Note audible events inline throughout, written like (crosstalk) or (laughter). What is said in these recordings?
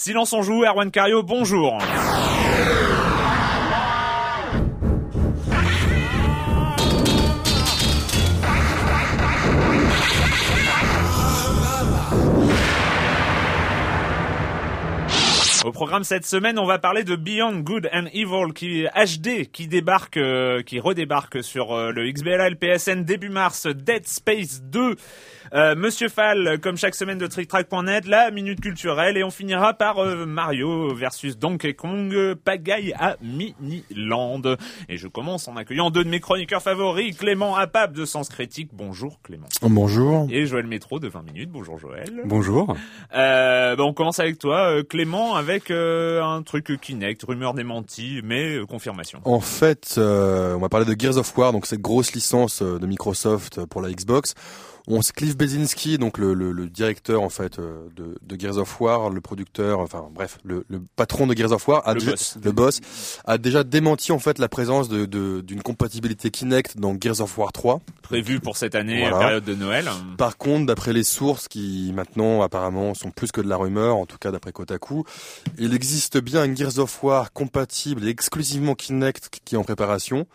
Silence on joue, Erwan Cario, bonjour. Au programme cette semaine, on va parler de Beyond Good and Evil qui HD qui débarque euh, qui redébarque sur euh, le XBLA PSN début mars Dead Space 2 euh, Monsieur Fall, comme chaque semaine de TrickTrack.net, la minute culturelle et on finira par euh, Mario versus Donkey Kong, pagaille à Miniland. Et je commence en accueillant deux de mes chroniqueurs favoris, Clément Apap de Sens Critique. Bonjour Clément. Bonjour. Et Joël Métro de 20 minutes. Bonjour Joël. Bonjour. Euh, on commence avec toi, euh, Clément, avec un truc Kinect, rumeur démentie, mais confirmation. En fait, on va parler de Gears of War, donc cette grosse licence de Microsoft pour la Xbox. On Cliff Bezinski, donc le, le, le, directeur en fait euh, de, de, Gears of War, le producteur, enfin bref, le, le patron de Gears of War, a déjà, boss. le boss, a déjà démenti en fait la présence d'une de, d'une compatibilité Kinect dans Gears of War 3. Prévu pour cette année, voilà. période de Noël. Par contre, d'après les sources qui maintenant apparemment sont plus que de la rumeur, en tout cas d'après Kotaku, il existe bien un Gears of War compatible et exclusivement Kinect qui est en préparation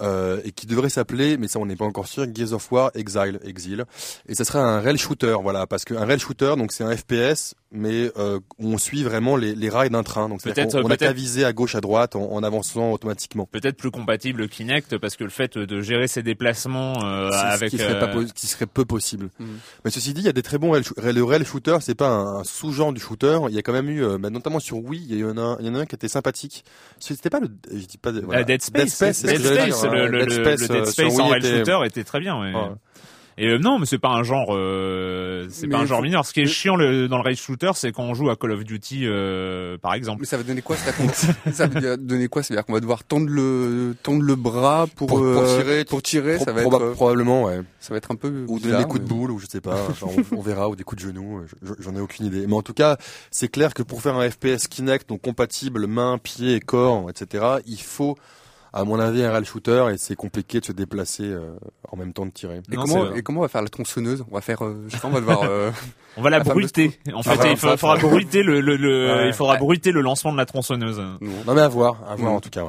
euh, et qui devrait s'appeler, mais ça on n'est pas encore sûr, Gears of War Exile, Exile et ça serait un rail shooter, voilà, parce qu'un rail shooter, donc c'est un FPS, mais euh, on suit vraiment les, les rails d'un train, donc peut-être on, on a qu'à viser à gauche, à droite, en, en avançant automatiquement. Peut-être plus compatible Kinect, parce que le fait de gérer ses déplacements euh, avec ce qui serait, pas qui serait peu possible. Mmh. Mais ceci dit, il y a des très bons rail, le rail shooter, c'est pas un, un sous-genre du shooter. Il y a quand même eu, euh, bah, notamment sur Wii, il y en a, un, il y en a un qui était sympathique. C'était pas le, je dis pas, voilà. Dead Space, Dead Space, Dead Space, le, le, Dead Space, le Dead Space en rail shooter était très bien. Ouais. Ouais. Et euh, non, mais c'est pas un genre, euh, c'est pas un genre mineur. Ce qui est chiant le, dans le rail shooter, c'est quand on joue à Call of Duty, euh, par exemple. Mais ça va donner quoi Ça va donner quoi C'est-à-dire qu'on va devoir tendre le tendre le bras pour pour, pour tirer, pour tirer. Pro ça va proba être probablement, ouais. Ça va être un peu ou donner des coups de boule ou je sais pas. Enfin, on, on, verra ou des coups de genoux. J'en ai aucune idée. Mais en tout cas, c'est clair que pour faire un FPS Kinect donc compatible main, pied, et corps, etc. Il faut à mon avis, un rail shooter et c'est compliqué de se déplacer euh, en même temps de tirer. Et, non, comment, et comment on va faire la tronçonneuse? On va faire, euh, je sais pas, on va devoir. Euh, (laughs) on va la, la bruiter. En fait, ah, il faudra, faudra bruiter le, le, le (laughs) ouais. il faudra ouais. bruiter le lancement de la tronçonneuse. Non mais à voir, à voir mmh. en tout cas.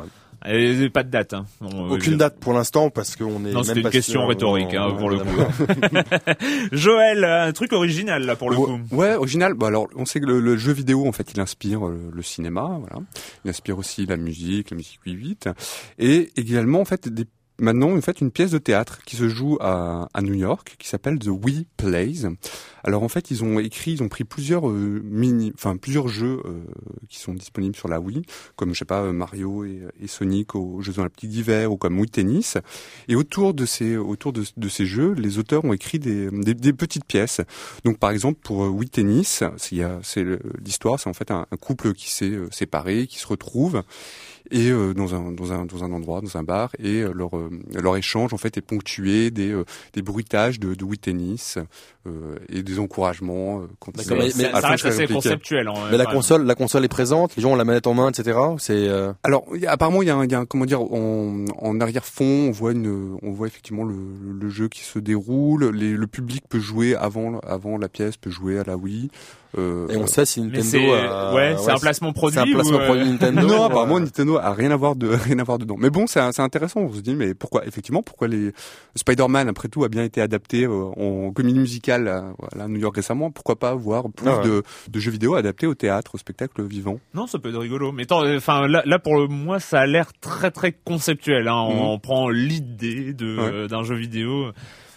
Et pas de date. Hein. Bon, Aucune date pour l'instant parce qu'on est. Non, c'était une question sûr, rhétorique hein, pour le coup. (laughs) (laughs) Joël, un truc original là pour le ouais, coup. Ouais, original. Bah alors, on sait que le, le, jeu vidéo en fait, il inspire le, le, cinéma, voilà. Il inspire aussi la musique, la musique 8-8, et également en fait des maintenant en fait une pièce de théâtre qui se joue à, New York qui s'appelle The We Plays. Alors en fait ils ont écrit, ils ont pris plusieurs euh, mini, enfin plusieurs jeux euh, qui sont disponibles sur la Wii, comme je sais pas Mario et, et Sonic aux Jeux Olympiques d'hiver ou comme Wii Tennis. Et autour de ces autour de, ces jeux, les auteurs ont écrit des, des, petites pièces. Donc par exemple pour Wii Tennis, c'est l'histoire, c'est en fait un couple qui s'est séparé, qui se retrouve et euh, dans un dans un dans un endroit dans un bar et euh, leur euh, leur échange en fait est ponctué des des bruitages de de et des encouragements quand mais, mais, mais ça reste assez conceptuel hein, mais la console la console est présente les gens ont la manette en main etc. C'est alors y a, apparemment il y a un, y a un comment dire en, en arrière fond on voit une on voit effectivement le, le jeu qui se déroule les, le public peut jouer avant avant la pièce peut jouer à la Wii euh, et on sait si Nintendo a... ouais, c'est un placement produit c'est un placement ou produit Nintendo non apparemment Nintendo a rien à voir de (laughs) rien à voir dedans. Mais bon c'est c'est intéressant on se dit mais pourquoi effectivement pourquoi les Spider-Man après tout a bien été adapté euh, en comédie musicale à, voilà, à New York récemment pourquoi pas voir plus ah ouais. de, de jeux vidéo adaptés au théâtre au spectacle vivant? Non ça peut être rigolo mais enfin là, là pour moi ça a l'air très très conceptuel hein. on, mmh. on prend l'idée de ouais. d'un jeu vidéo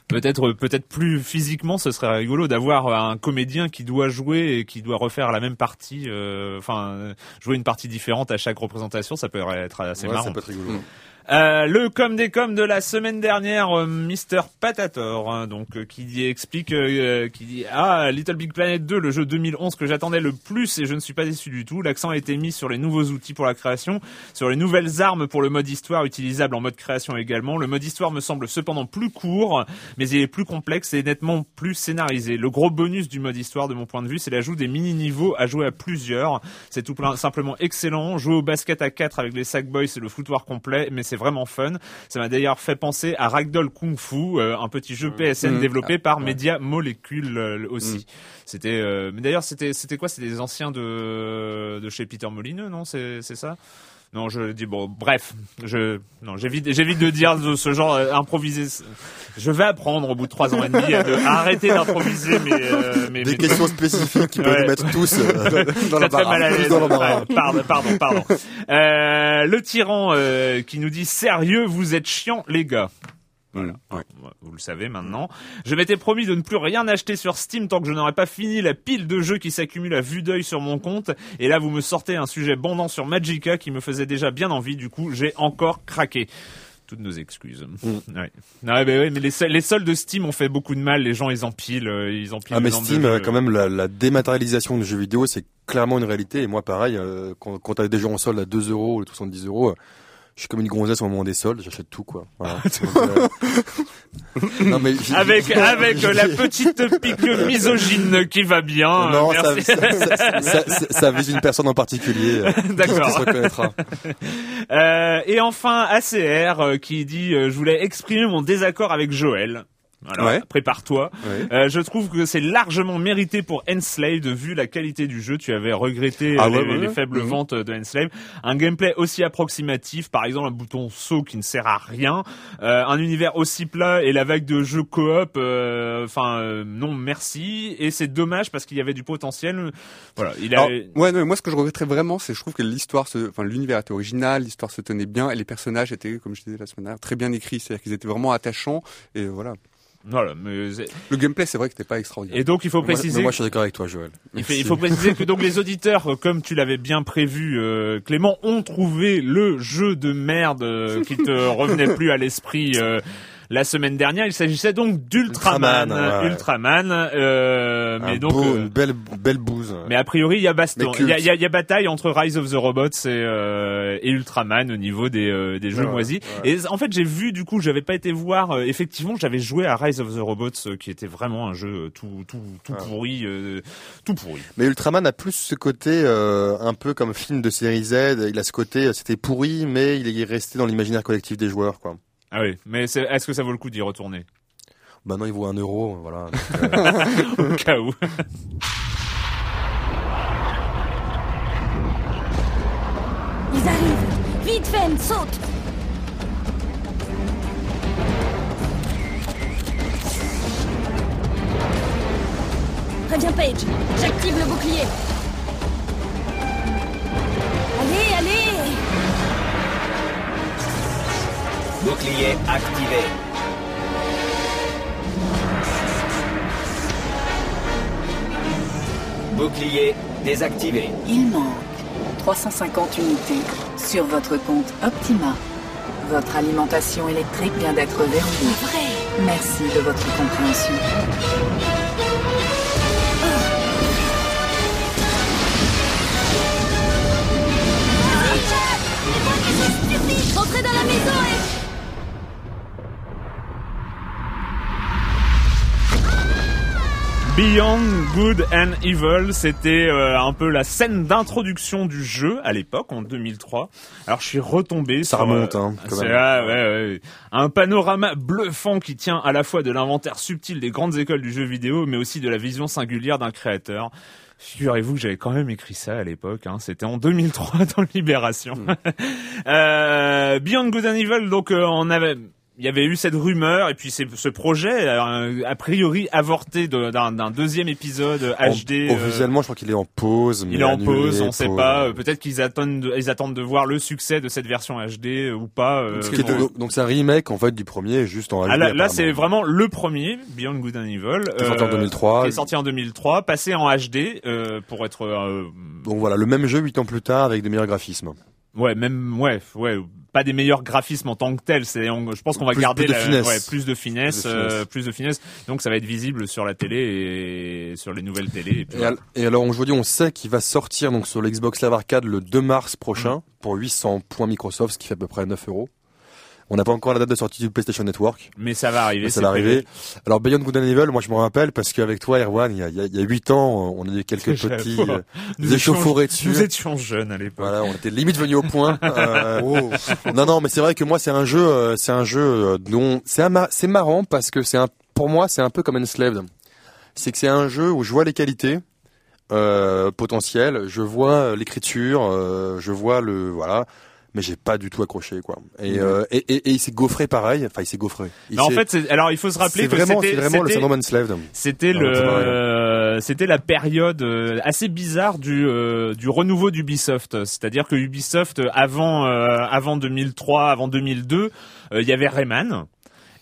peut-être peut-être plus physiquement ce serait rigolo d'avoir un comédien qui doit jouer et qui doit refaire la même partie euh, enfin jouer une partie différente à chaque représentation ça peut être assez ouais, marrant ça peut être rigolo. Euh, le com des com de la semaine dernière, euh, Mister Patator, hein, donc euh, qui explique, euh, qui dit ah Little Big Planet 2, le jeu 2011 que j'attendais le plus et je ne suis pas déçu du tout. L'accent a été mis sur les nouveaux outils pour la création, sur les nouvelles armes pour le mode histoire utilisable en mode création également. Le mode histoire me semble cependant plus court, mais il est plus complexe et nettement plus scénarisé. Le gros bonus du mode histoire, de mon point de vue, c'est l'ajout des mini niveaux à jouer à plusieurs. C'est tout simplement excellent. Jouer au basket à 4 avec les Sackboys, c'est le foutoir complet, mais c'est vraiment fun. Ça m'a d'ailleurs fait penser à Ragdoll Kung Fu, euh, un petit jeu PSN Mmh. développé Ah, par ouais. Media Molecule euh, aussi. C'était, euh, mais d'ailleurs c'était c'était quoi? C'était des anciens de de chez Peter Molineux, non? C'est c'est ça? Non, je dis bon, bref, je non, j'évite, j'évite de dire de ce genre euh, improvisé. Je vais apprendre au bout de trois ans et demi à, de- à arrêter d'improviser, mais, euh, Des questions spécifiques qui peuvent nous mettre tous euh, dans très mal à Tous dans. Ouais, pardon, pardon, pardon. Euh, le tyran euh, qui nous dit sérieux, vous êtes chiant, les gars. Voilà. Ouais. Vous le savez maintenant. Je m'étais promis de ne plus rien acheter sur Steam tant que je n'aurais pas fini la pile de jeux qui s'accumulent à vue d'œil sur mon compte. Et là, vous me sortez un sujet bandant sur Magica qui me faisait déjà bien envie. Du coup, j'ai encore craqué. Toutes nos excuses. Mm. Ouais. Mais, ouais, mais les, les soldes de Steam ont fait beaucoup de mal. Les gens, ils empilent, euh, ils empilent. Ah mais de Steam, quand même, la, la dématérialisation de jeux vidéo, c'est clairement une réalité. Et moi, pareil, euh, quand, quand t'as des jeux en solde à 2 euros ou 70 euros, je suis comme une gonzesse au moment des soldes, j'achète tout, quoi. Voilà. (laughs) Euh, non, mais j'ai- Avec, avec la petite pique misogyne qui va bien. Non, euh, ça, merci. ça, ça, ça- vise une personne en particulier. euh, (laughs) D'accord. Euh, et enfin, ACR euh, qui dit Je voulais exprimer mon désaccord avec Joël. Alors, Ouais. prépare-toi. Ouais. Euh, je trouve que c'est largement mérité pour Enslaved vu la qualité du jeu. Tu avais regretté Ah euh, les, ouais, les ouais. faibles Mhm. ventes de Enslaved. Un gameplay aussi approximatif, par exemple un bouton saut qui ne sert à rien, Euh, un univers aussi plat et la vague de jeux coop. euh, Enfin, euh, non, merci. Et c'est dommage parce qu'il y avait du potentiel. Voilà, il a. Alors, ouais, non, moi, ce que je regretterais vraiment, c'est je trouve que l'histoire, se, enfin, l'univers était original, l'histoire se tenait bien, et les personnages étaient, comme je disais la semaine dernière, très bien écrits. C'est-à-dire qu'ils étaient vraiment attachants, et voilà. Voilà, mais c'est- Le gameplay, c'est vrai que c'était pas extraordinaire. et donc il faut préciser. mais moi, je suis d'accord avec toi, Joël. Il, fait- il faut préciser que donc (laughs) les auditeurs, euh, comme tu l'avais bien prévu, euh, Clément, ont trouvé le jeu de merde euh, qui te revenait plus à l'esprit euh, la semaine dernière. Il s'agissait donc d'Ultraman, Ultraman, ouais. Ultraman, euh, mais donc. beau, euh, une belle, belle bouse. mais a priori, il y a baston. Il y a, y a- y a bataille entre Rise of the Robots et, euh, et Ultraman au niveau des, euh, des jeux Ouais, moisis. Et en fait, j'ai vu, du coup, j'avais pas été voir. euh, effectivement, j'avais joué à Rise of the Robots, qui était vraiment un jeu tout, tout, tout pourri, euh, tout pourri. Mais Ultraman a plus ce côté euh, un peu comme film de série Z. Il a ce côté, c'était pourri, mais il est resté dans l'imaginaire collectif des joueurs, quoi. Ah oui, mais c'est- est-ce que ça vaut le coup d'y retourner? Bah non, il vaut un euro, voilà. (laughs) Donc, euh, Au cas où. Ils arrivent Vite, Fen, saute Préviens Paige, j'active le bouclier. Allez, allez Bouclier activé. Bouclier désactivé. Il manque 350 unités sur votre compte Optima. Votre alimentation électrique vient d'être verrouillée. Vrai Merci de votre compréhension. Entrez dans la maison et... Beyond Good and Evil, c'était euh, un peu la scène d'introduction du jeu à l'époque, en 2003. Alors je suis retombé Ça sur, remonte, euh, hein, quand c'est- même. ouais, ouais. Un panorama bluffant qui tient à la fois de l'inventaire subtil des grandes écoles du jeu vidéo, mais aussi de la vision singulière d'un créateur. Figurez-vous que j'avais quand même écrit ça à l'époque. Hein. C'était en 2003 (laughs) dans Libération. Hmm. Euh, Beyond Good and Evil, donc euh, on avait, il y avait eu cette rumeur et puis c'est ce projet euh, a priori avorté d'un deuxième épisode en- HD. euh, officiellement, je crois qu'il est en pause. il est en pause, on sait pause. pas. euh, Peut-être qu'ils attendent, de, ils attendent de voir le succès de cette version HD euh, ou pas. euh, bon. donc, c'est un remake en fait du premier, juste en Ah, HD, là, là, c'est vraiment le premier Beyond Good and Evil, Qui est sorti en 2003. qui est sorti en 2003, passé en HD euh, pour être. euh, Donc voilà, le même jeu huit ans plus tard avec des meilleurs graphismes. Ouais, même ouais, ouais, pas des meilleurs graphismes en tant que tels. C'est, je pense qu'on va Plus- garder plus de la- finesse. ouais, plus de finesse, Plus de finesse. euh, plus de finesse. Donc ça va être visible sur la télé et sur les nouvelles télés. Et puis Et, voilà. al- et alors aujourd'hui, on sait qu'il va sortir donc sur l'Xbox Live Arcade le 2 mars prochain pour 800 points Microsoft, ce qui fait à peu près 9 euros. On n'a pas encore la date de sortie du PlayStation Network, Mais ça va arriver. mais ça va prévu. arriver. Alors Beyond Good and Evil, moi je me rappelle parce qu'avec toi, Erwan, il y a, il y a- il y a 8 ans, on a eu quelques (laughs) petits euh, Nous échauffourés dessus. Nous étions jeunes à l'époque. Voilà, on était limite venus au point. (laughs) Euh, Non, non, mais c'est vrai que moi, c'est un jeu, euh, c'est un jeu euh, dont c'est c'est marrant parce que c'est un, pour moi, c'est un peu comme Enslaved. C'est que c'est un jeu où je vois les qualités euh, potentielles, je vois euh, l'écriture, euh, je vois le, voilà, mais j'ai pas du tout accroché quoi. Et, euh, et, et, et il s'est gaufré pareil. Enfin, il s'est gaufré. Il en fait, alors il faut se rappeler que vraiment, c'était vraiment le syndrome Enslaved. C'était le, euh, c'était la période euh, assez bizarre du euh, du renouveau d'Ubisoft. C'est-à-dire que Ubisoft avant euh, avant 2003, avant 2002, euh, il y avait Rayman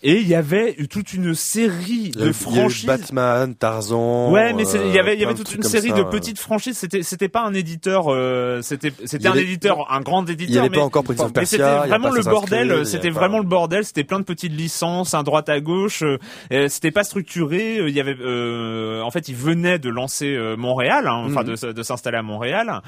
et il y avait toute une série Il de il franchises. Batman, Tarzan. Ouais, mais il y avait, il y euh, avait toute une série ça, de petites franchises. C'était, c'était pas un éditeur, euh, c'était, Il c'était un éditeur, un grand Il n'y éditeur. avait mais pas encore Prince of Persia. c'était il vraiment le bordel. Il C'était vraiment le bordel. C'était plein de petites licences, un droite à gauche. euh, euh, c'était pas structuré. euh, Il y avait, euh, en fait, ils venaient de lancer Montréal, hein, enfin Mhm. de, de s'installer à Montréal.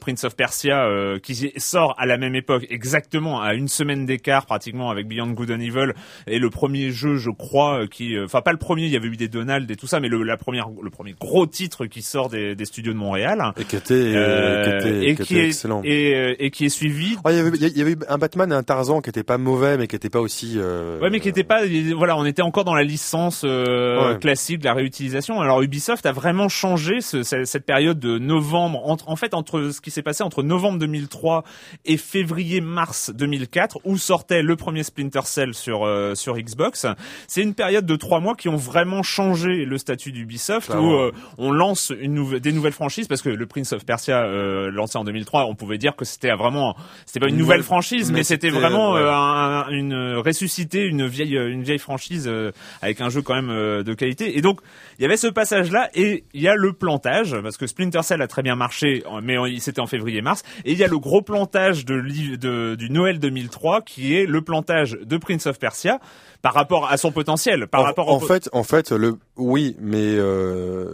Prince of Persia, euh, qui sort à la même époque, exactement à une semaine d'écart, pratiquement avec Beyond Good and Evil, et le premier jeu, je crois, euh, qui, euh, enfin pas le premier, il y avait eu des Donald et tout ça, mais le, la première, le premier gros titre qui sort des, des studios de Montréal. Et qui était, Euh, qui était, et qui est excellent. et, euh, et qui est suivi Ah, il y avait, il y avait eu un Batman et un Tarzan qui était pas mauvais, mais qui était pas aussi. Euh... Ouais, mais qui était pas, voilà, on était encore dans la licence euh, Ouais. classique de la réutilisation. Alors Ubisoft a vraiment changé ce- ce- cette période de novembre, entre, en fait, entre ce qui s'est passé entre novembre 2003 et février-mars 2004, où sortait le premier Splinter Cell sur euh, sur Xbox. C'est une période de trois mois qui ont vraiment changé le statut d'Ubisoft, où euh, on lance une nouve- des nouvelles franchises, parce que le Prince of Persia euh, lancé en 2003, on pouvait dire que c'était vraiment, c'était pas une nouvelle franchise, mais, mais c'était vraiment ouais. euh, un- une ressusciter une vieille une vieille franchise euh, avec un jeu quand même euh, de qualité et donc il y avait ce passage là et il y a le plantage parce que Splinter Cell a très bien marché mais c'était en février mars et il y a le gros plantage de, de du Noël 2003 qui est le plantage de Prince of Persia par rapport à son potentiel par en, rapport en au fait, en fait, le oui, mais euh,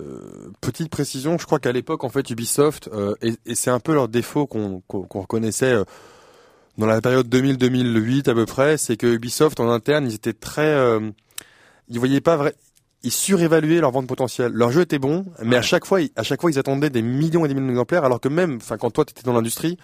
petite précision, je crois qu'à l'époque, en fait, Ubisoft euh, et, et c'est un peu leur défaut qu'on qu'on reconnaissait euh, dans la période 2000-2008 à peu près, c'est que Ubisoft en interne, ils étaient très, euh, ils voyaient pas vrai. Ils surévaluaient leur vente potentielle. Leur jeu était bon, mais à chaque fois, ils- à chaque fois, ils attendaient des millions et des millions d'exemplaires, alors que même, enfin, quand toi, tu étais dans l'industrie,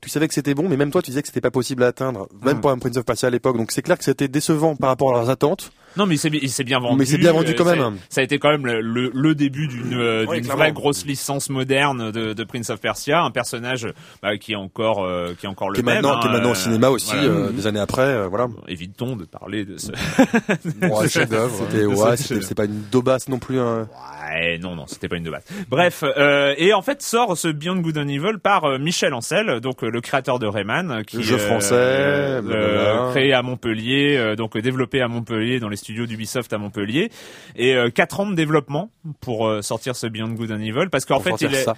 tu savais que c'était bon, mais même toi, tu disais que c'était pas possible à atteindre, même Mm. pour un Prince of Persia à l'époque. Donc c'est clair que c'était décevant par rapport à leurs attentes. Non mais il s'est bien vendu Mais c'est bien vendu euh, quand même. ça a été quand même le, le, le début d'une euh, Ouais, vraie grosse licence moderne de, de Prince of Persia un personnage bah, qui est encore euh, qui est encore le qui est même maintenant, qui est hein, maintenant au euh, cinéma aussi, voilà. euh, des années après, euh, voilà. évitons de parler de ce (laughs) Ouais, chef-d'œuvre, C'était, ouais. pas une daubasse non plus. Hein. Ouais, non, non, c'était pas une de base. Bref, euh, et en fait sort ce Beyond Good and Evil par euh, Michel Ancel, donc euh, le créateur de Rayman, qui Le jeu euh, français, euh, créé à Montpellier, euh, donc euh, développé à Montpellier dans les studios d'Ubisoft à Montpellier, et euh, quatre ans de développement pour euh, sortir ce Beyond Good and Evil, parce qu'en fait il est ça.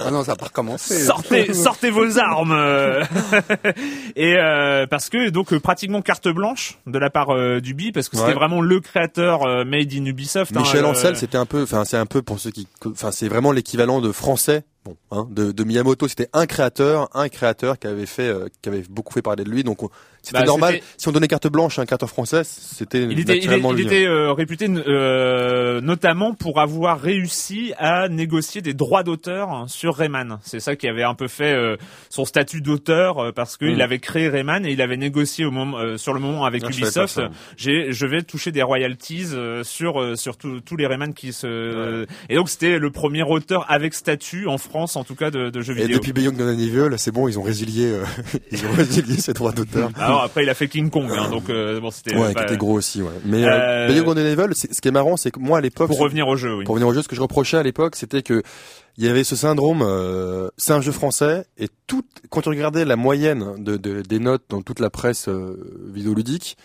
Ah non, ça n'a pas recommencé. sortez sortez vos armes euh. (laughs) et euh, parce que donc euh, pratiquement carte blanche de la part euh, d'Ubi parce que c'était Ouais. vraiment le créateur euh, made in Ubisoft hein, Michel euh, Ancel, c'était un peu, enfin, c'est un peu pour ceux qui, enfin, c'est vraiment l'équivalent de français. Bon, hein, de, de Miyamoto, c'était un créateur, un créateur qui avait fait, euh, qui avait beaucoup fait parler de lui. Donc, on- c'était Bah, normal. Si on donnait carte blanche à un créateur français, c'était Il était, il, était euh, réputé euh, notamment pour avoir réussi à négocier des droits d'auteur sur Rayman. C'est ça qui avait un peu fait euh, son statut d'auteur euh, parce qu'il Mm. avait créé Rayman et il avait négocié au moment, euh, sur le moment avec Ah, Ubisoft. J'ai, je vais toucher des royalties euh, sur euh, sur tous les Rayman qui se. Et donc c'était le premier auteur avec statut en France, en tout cas de, de jeux Et vidéo. depuis Beyond Evil, c'est bon, ils ont résilié, euh, (laughs) ils ont résilié ses droits d'auteur. Alors après il a fait King Kong, hein, donc euh, bon c'était. Ouais, pas- qui était gros aussi, ouais. Mais Euh, euh, and Evil, c'est- ce qui est marrant, c'est que moi à l'époque, Pour revenir au jeu, oui. pour revenir au jeu, ce que je reprochais à l'époque, c'était que il y avait ce syndrome, euh, c'est un jeu français, et tout, quand tu regardais la moyenne de, de- des notes dans toute la presse euh, vidéoludique,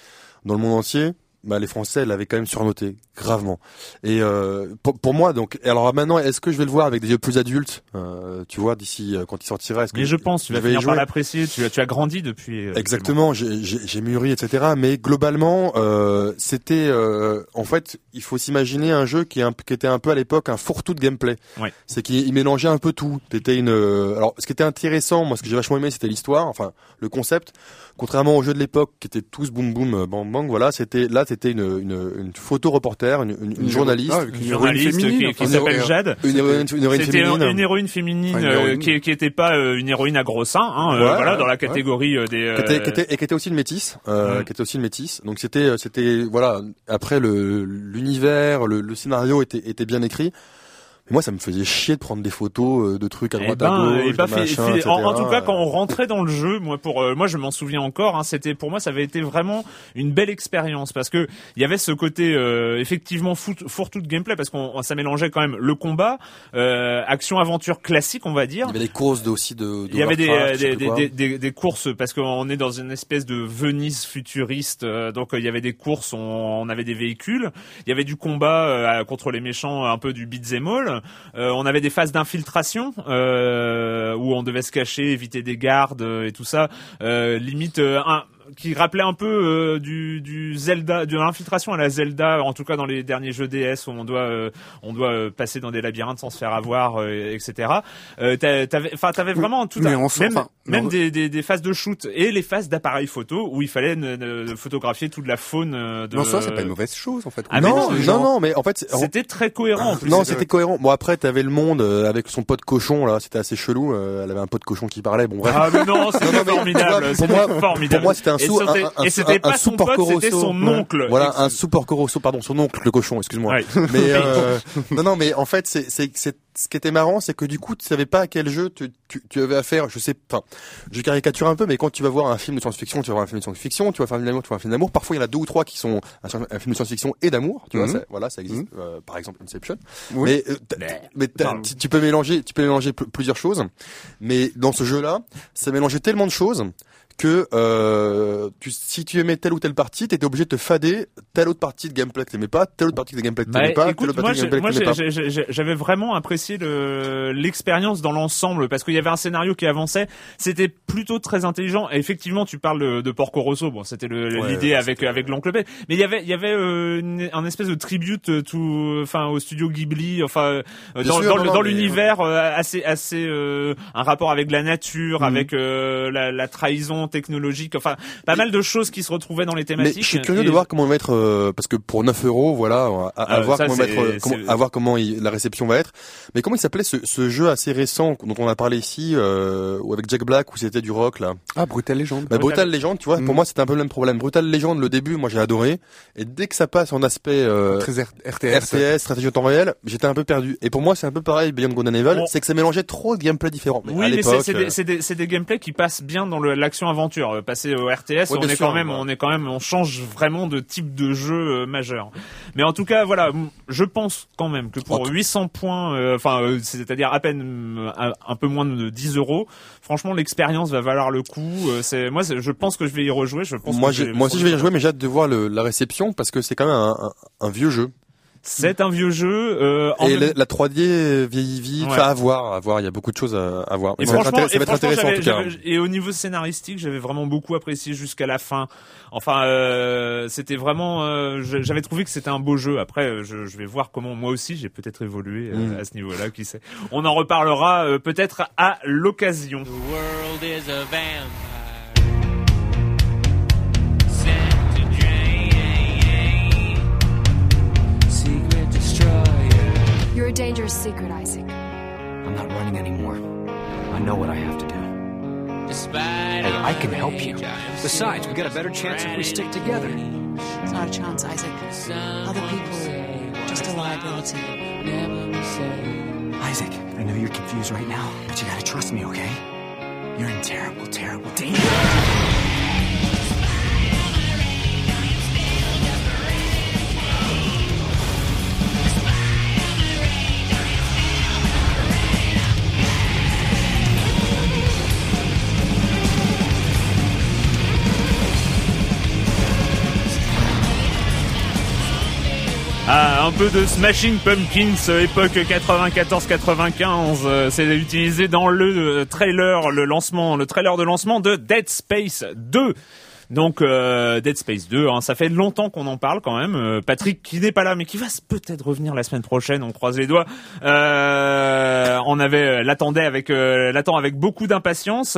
dans le monde entier, bah, les Français l'avaient quand même surnoté gravement. Et euh, pour, pour moi, donc, alors maintenant, est-ce que je vais le voir avec des yeux plus adultes euh, Tu vois, d'ici euh, quand il sortira, est-ce que Mais je pense, tu vas finir par l'apprécier. Tu, as- tu as grandi depuis. euh, Exactement, j'ai- mûri, etc. Mais globalement, euh, c'était, euh, en fait, il faut s'imaginer un jeu qui, un- qui était un peu à l'époque un fourre-tout de gameplay. Ouais. C'est qu'il il mélangeait un peu tout. C'était une, alors, ce qui était intéressant, moi, ce que j'ai vachement aimé, c'était l'histoire, enfin, le concept. Contrairement aux jeux de l'époque qui étaient tous boum boum euh, bang bang, voilà, c'était là, c'était une, une, une photo reporter, une, une, une journaliste, Ah, Une journaliste qui, féminine, qui enfin, s'appelle. Jade. une héroïne, une héroïne C'était féminine. une héroïne féminine euh, héroïne. qui, qui était pas euh, une héroïne à gros seins, hein, euh, Ouais, voilà, ouais, dans la ouais. catégorie euh, des. qui était, euh, qui était- et qui était aussi une métisse, euh, Ouais. qui était aussi une métisse. Donc c'était, euh, c'était, voilà. Après le l'univers, le, le scénario était, était bien écrit. Moi, ça me faisait chier de prendre des photos euh, de trucs à Eh droite ben, à gauche, eh ben, fait- fait- etc. en, en tout cas, quand on rentrait dans le jeu, moi, pour euh, moi, je m'en souviens encore. Hein, c'était pour moi, ça avait été vraiment une belle expérience parce que il y avait ce côté euh, effectivement fourre-tout de gameplay parce qu'on ça mélangeait quand même le combat, euh, action aventure classique, on va dire. il y avait des courses de, aussi de. de Il y avait des, des, des, des, des courses parce qu'on est dans une espèce de Venise futuriste, euh, donc il y avait des courses, on, on avait des véhicules, il y avait du combat contre les méchants, un peu du beat'em all, on avait des phases d'infiltration euh, où on devait se cacher, éviter des gardes euh, et tout ça, euh, limite euh, un qui rappelait un peu euh, du, du Zelda, de l'infiltration à la Zelda, en tout cas dans les derniers jeux DS où on doit euh, on doit euh, passer dans des labyrinthes sans se faire avoir, euh, etc. Euh, t'a- t'avais, enfin t'avais vraiment tout, mais un- même même des, des, des phases de shoot et les phases d'appareil photo où il fallait ne- ne- photographier toute la faune euh, de. Non, ça, c'est pas une mauvaise chose, en fait. Ah, non, non, non, genre- non, mais en fait, c'est- C'était très cohérent en plus. non, c'était cohérent. Bon après, t'avais le monde euh, avec son pote cochon là, c'était assez chelou. euh, elle avait un pote cochon qui parlait. Bon bref. Ah mais non, (laughs) c'était tu formidable, vois, pour moi- formidable. Pour moi, c'était un Et sous, c'était- et pas un son pote, c'était son oncle. Voilà, un sous Porco Rosso, pardon, son oncle, le cochon, excuse-moi. Ouais. (laughs) Mais (laughs) euh, non, non, mais en fait, c'est, c'est, c'est, ce qui était marrant, c'est que du coup, tu savais pas à quel jeu tu, tu, tu avais affaire. Je sais, enfin, je caricature un peu, mais quand tu vas voir un film de science-fiction, tu vas voir un film de science-fiction, tu vas faire un film d'amour, tu vas voir un film d'amour. Parfois, il y en a deux ou trois qui sont un, film de science-fiction et d'amour. Tu Mhm. vois, ça, voilà, ça existe. euh, par exemple, Inception. Oui. Mais, euh, mais Pardon. tu, tu peux mélanger, tu peux mélanger pl- plusieurs choses. Mais dans ce jeu-là, ça mélangeait tellement de choses que euh, tu, si tu aimais telle ou telle partie, t'étais obligé de te fader telle autre partie de gameplay que t'aimais pas, telle autre partie de gameplay que Bah, t'aimais pas, telle écoute, autre moi, partie de gameplay que t'aimais pas. j'avais vraiment apprécié le- l'expérience dans l'ensemble parce qu'il y avait un scénario qui avançait. C'était plutôt très intelligent. Et effectivement, tu parles de, de Porco Rosso. Bon, c'était l'idée ouais, avec avec l'oncle. Mais il y avait il y avait euh, une- un espèce de tribute euh, tout, enfin au studio Ghibli, enfin euh, dans, sûr, l'univers euh, assez assez euh, un rapport avec la nature, Mhm. avec euh, la, la trahison technologique. Enfin, pas mal de choses qui se retrouvaient dans les Mais thématiques. je suis curieux Et- de voir comment il va être euh, parce que pour 9 euros, voilà, à, à voir ça, comment va être, comment, c'est- à voir comment il- la réception va être. Mais comment il s'appelait ce, ce jeu assez récent dont on a parlé ici, euh, ou avec Jack Black où c'était du rock là? Ah, Brutal Legend. Bah, Brutal- Brutal Legend, tu vois, pour Mm. moi c'était un peu le même problème. Brutal Legend, le début, moi j'ai adoré, et dès que ça passe en aspect euh, Très RTS. RTS, stratégie en temps réel, j'étais un peu perdu. Et pour moi, c'est un peu pareil, Beyond Good and Evil, Bon. c'est que ça mélangeait trop de gameplay différents. Mais à Oui, mais c'est des, euh, c'est des, c'est des gameplays qui passent bien dans le- l'action aventure. Euh, Passer au RTS, Ouais, on est sûr, quand même, ouais. on est quand même, on change vraiment de type de jeu euh, majeur. Mais en tout cas, voilà, je pense quand même que pour En tout- 800 points, euh, enfin, euh, c'est-à-dire à peine un, peu moins de 10 euros, franchement, l'expérience va valoir le coup. C'est moi, je pense que je vais y rejouer. Je pense moi, que j'ai- moi aussi je vais y jouer, mais j'ai hâte de voir le, la réception parce que c'est quand même un, un, un vieux jeu. C'est un vieux jeu. Euh, en Et même- la, la 3D vieillit vite, Ouais. enfin à voir, à voir, il y a beaucoup de choses à, à voir. Et ça va être, franchement, ça va être intéressant en tout cas. et au niveau scénaristique, j'avais vraiment beaucoup apprécié jusqu'à la fin. Enfin, euh, c'était vraiment, euh, j'avais trouvé que c'était un beau jeu. Après, euh, je, je vais voir comment moi aussi j'ai peut-être évolué euh, Mm. à ce niveau-là. Qui sait On en reparlera euh, peut-être à l'occasion. The world is a vampire. You're a dangerous secret, Isaac. I'm not running anymore. I know what I have to do. Despite Hey, I can help you. Besides, we got a better chance if we stick together. It's not a chance, Isaac. Other people, just a liability. Never be saved. Isaac, I know you're confused right now, but you gotta trust me, okay? You're in terrible, terrible danger. Un peu de Smashing Pumpkins, euh, époque 94-95. euh, C'est utilisé dans le euh, trailer, le lancement, le trailer de lancement de Dead Space 2. Donc Dead Space 2, hein, ça fait longtemps qu'on en parle quand même. Patrick qui n'est pas là, mais qui va peut-être revenir la semaine prochaine. On croise les doigts. On avait l'attendait avec l'attend avec beaucoup d'impatience.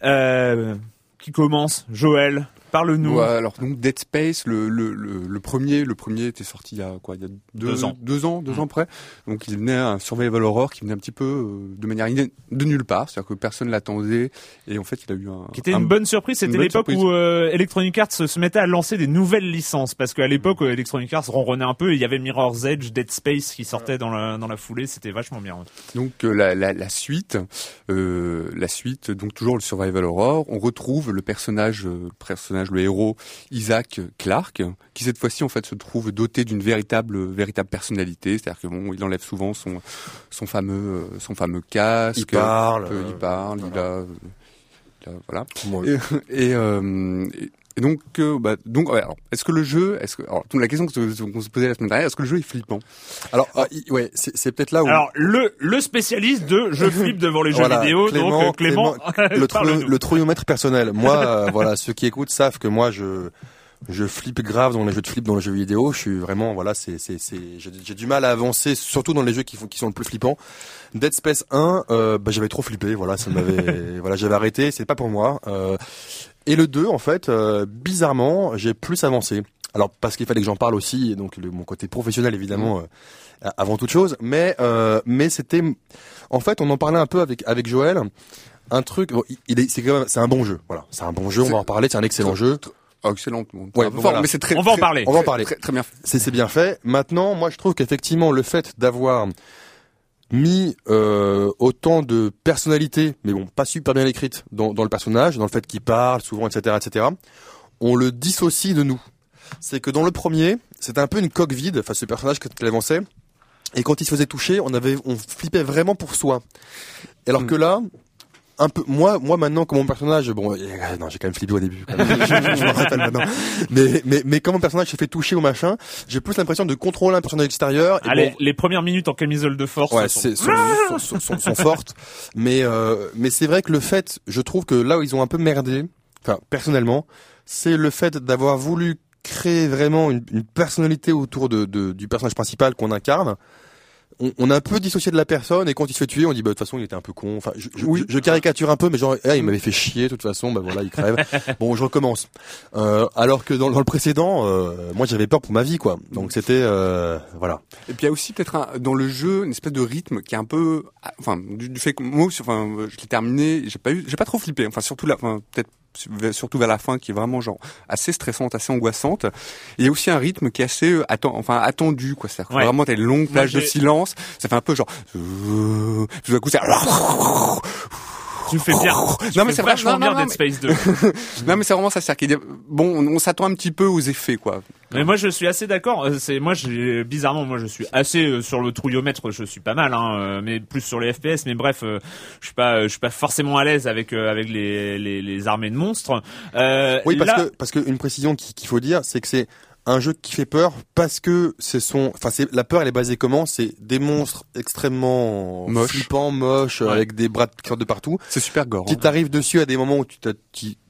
Qui commence Joël, parle-nous. Ouais, alors donc Dead Space, le, le, le, le premier, le premier était sorti il y a quoi, il y a deux, Deux ans. deux ans, deux Mm. ans près. Donc il venait un survival horror qui venait un petit peu euh, de manière iné- de nulle part, c'est-à-dire que personne l'attendait et en fait il a eu un Qui était un- une bonne surprise, c'était l'époque où euh, Electronic Arts se mettait à lancer des nouvelles licences, parce qu'à l'époque euh, Electronic Arts ronronnait un peu, et il y avait Mirror's Edge, Dead Space qui sortait dans la, dans la foulée, c'était vachement bien. Donc la, la, la suite, la suite, donc toujours le survival horror, on retrouve le personnage, le personnage, le héros Isaac Clarke, qui cette fois-ci en fait se trouve doté d'une véritable, véritable personnalité, c'est-à-dire que bon, il enlève souvent son, son fameux, euh, son fameux casque, Il parle, il euh, parle, il a, euh, il a- voilà. Et, et, euh, et- et donc, euh, bah, donc, ouais, alors, est-ce que le jeu, est-ce que, alors, la question que- qu'on se posait la semaine dernière, est-ce que le jeu est flippant? Alors, ah, il- ouais, c'est peut-être là où. Alors le, le spécialiste de je flippe devant les jeux Voilà, vidéo, donc euh, Clément, (laughs) le, trou- le trouillomètre personnel. Moi, euh, (laughs) voilà, ceux qui écoutent savent que moi, je je flippe grave dans les jeux de flip, dans les jeux vidéo. Je suis vraiment, voilà, c'est c'est c'est, j'ai j'ai du mal à avancer, surtout dans les jeux qui font qui sont le plus flippants. Dead Space 1, euh, bah, j'avais trop flippé, voilà, ça m'avait, (laughs) voilà, j'avais arrêté, c'est pas pour moi. Euh, et le 2, en fait, euh, bizarrement, j'ai plus avancé. Alors parce qu'il fallait que j'en parle aussi, et donc le, mon côté professionnel évidemment euh, avant toute chose. Mais euh, mais c'était, en fait, on en parlait un peu avec avec Joël. Un truc, bon, il- est, c'est quand même, c'est un bon jeu. Voilà, c'est un bon jeu. On va en parler. C'est un excellent jeu. Ah, excellent. Bon, Ouais, voilà. mais c'est très, On va en très- parler. On va en parler. Très, très bien. C'est c'est bien fait. Maintenant, moi, je trouve qu'effectivement, le fait d'avoir mis euh, autant de personnalité, mais bon, pas super bien écrite, dans, dans le personnage, dans le fait qu'il parle souvent, etc., etc., on le dissocie de nous. C'est que dans le premier, c'était un peu une coque vide, enfin, ce personnage quand il avançait, et quand il se faisait toucher, on avait, on flippait vraiment pour soi. Alors Mm. que là, un peu, moi, moi maintenant, comme mon personnage, bon, euh, non, j'ai quand même flippé au début. quand même. (laughs) je, je- je me rappelle maintenant. Mais, mais, mais quand mon personnage se fait toucher au machin, j'ai plus l'impression de contrôler un personnage extérieur. Et Allez, bon, les premières minutes en camisole de force Ouais, sont, (laughs) sont, sont, sont- sont fortes, mais euh, mais c'est vrai que le fait, je trouve que là où ils ont un peu merdé, enfin personnellement, c'est le fait d'avoir voulu créer vraiment une, une personnalité autour de, de- du personnage principal qu'on incarne. On, on a un peu dissocié de la personne et quand il se fait tuer, on dit bah de toute façon il était un peu con. Enfin, je, je, Oui. je caricature un peu, mais genre eh, il m'avait fait chier. De toute façon, bah voilà, il crève. (laughs) bon, je recommence. Euh, alors que dans, dans le précédent, euh, moi j'avais peur pour ma vie quoi. Donc c'était euh, voilà. Et puis il y a aussi peut-être dans le jeu une espèce de rythme qui est un peu, ah, enfin du, du fait que moi, enfin je l'ai terminé, j'ai pas eu, j'ai pas trop flippé. Enfin surtout la, enfin peut-être surtout vers la fin qui est vraiment genre assez stressante, assez angoissante. Et il y a aussi un rythme qui est assez euh, atten- enfin attendu quoi. C'est-à-dire Ouais. vraiment t'as une longue plage de silence, ça fait un peu genre euh, tout d'un coup c'est Tu fais bien. (laughs) Tu Non, mais c'est vrai, vachement non, bien non, Dead Space 2. non mais c'est vraiment ça. C'est-à-dire bon on, s'attend un petit peu aux effets quoi. Mais moi je suis assez d'accord. Euh, C'est moi j'ai bizarrement moi je suis assez euh, sur le trouillomètre. Je suis pas mal, hein, euh, mais plus sur les FPS. Mais bref, euh, je suis pas je suis pas forcément à l'aise avec euh, avec les, les les armées de monstres. Euh, Oui, parce là- que parce que une précision qui- qu'il faut dire, c'est que c'est un jeu qui fait peur parce que c'est son, enfin c'est la peur elle est basée comment? C'est des monstres extrêmement Moches. flippants, moches, Ouais. avec des bras qui sortent de partout, C'est super gore. qui hein. t'arrivent dessus à des moments où tu t'as-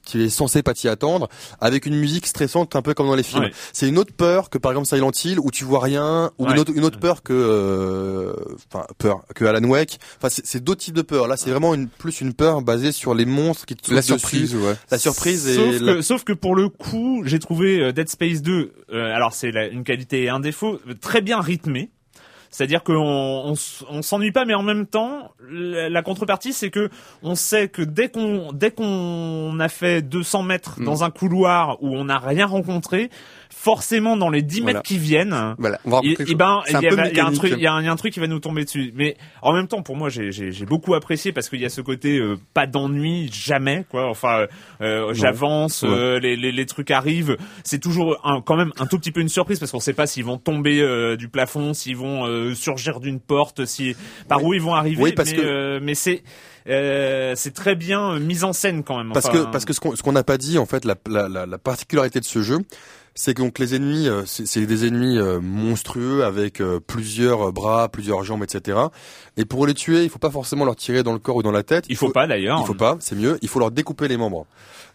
tu es censé pas t'y attendre, avec une musique stressante un peu comme dans les films. Ouais. C'est une autre peur que par exemple Silent Hill où tu vois rien, ou Ouais. une autre une autre peur que, euh, enfin peur que Alan Wake. Enfin c'est c'est d'autres types de peurs. Là c'est vraiment une plus une peur basée sur les monstres qui te La dessus. surprise, ouais. La surprise sauf et que, la- sauf que pour le coup, j'ai trouvé euh, Dead Space 2, euh, alors c'est la- une qualité et un défaut, très bien rythmé. C'est-à-dire qu'on on, s- on s'ennuie pas, mais en même temps, la, contrepartie, c'est que on sait que dès qu'on dès qu'on a fait 200 mètres Mm. dans un couloir où on n'a rien rencontré, forcément dans les 10 Voilà. mètres qui viennent, Voilà. On va et, et ben, il y, a- il y a un truc, il y a un, il y a un truc qui va nous tomber dessus. Mais en même temps, pour moi, j'ai- beaucoup apprécié parce qu'il y a ce côté euh, pas d'ennui jamais, quoi. Enfin, euh, euh, j'avance, Ouais. euh, les, les, les trucs arrivent. C'est toujours un- quand même un tout petit peu une surprise parce qu'on sait pas s'ils vont tomber euh, du plafond, s'ils vont euh, surgir d'une porte, si par où ils vont arriver. Oui, parce mais que- euh, mais c'est euh, c'est très bien mis en scène quand même. Parce Enfin, que parce que ce qu'on ce qu'on n'a pas dit en fait la, la, la, la particularité de ce jeu, c'est que donc les ennemis euh, c'est c'est des ennemis euh, monstrueux avec euh, plusieurs bras, plusieurs jambes, etc. Et pour les tuer, il faut pas forcément leur tirer dans le corps ou dans la tête. il faut pas d'ailleurs. Il faut pas, c'est mieux. Il faut leur découper les membres.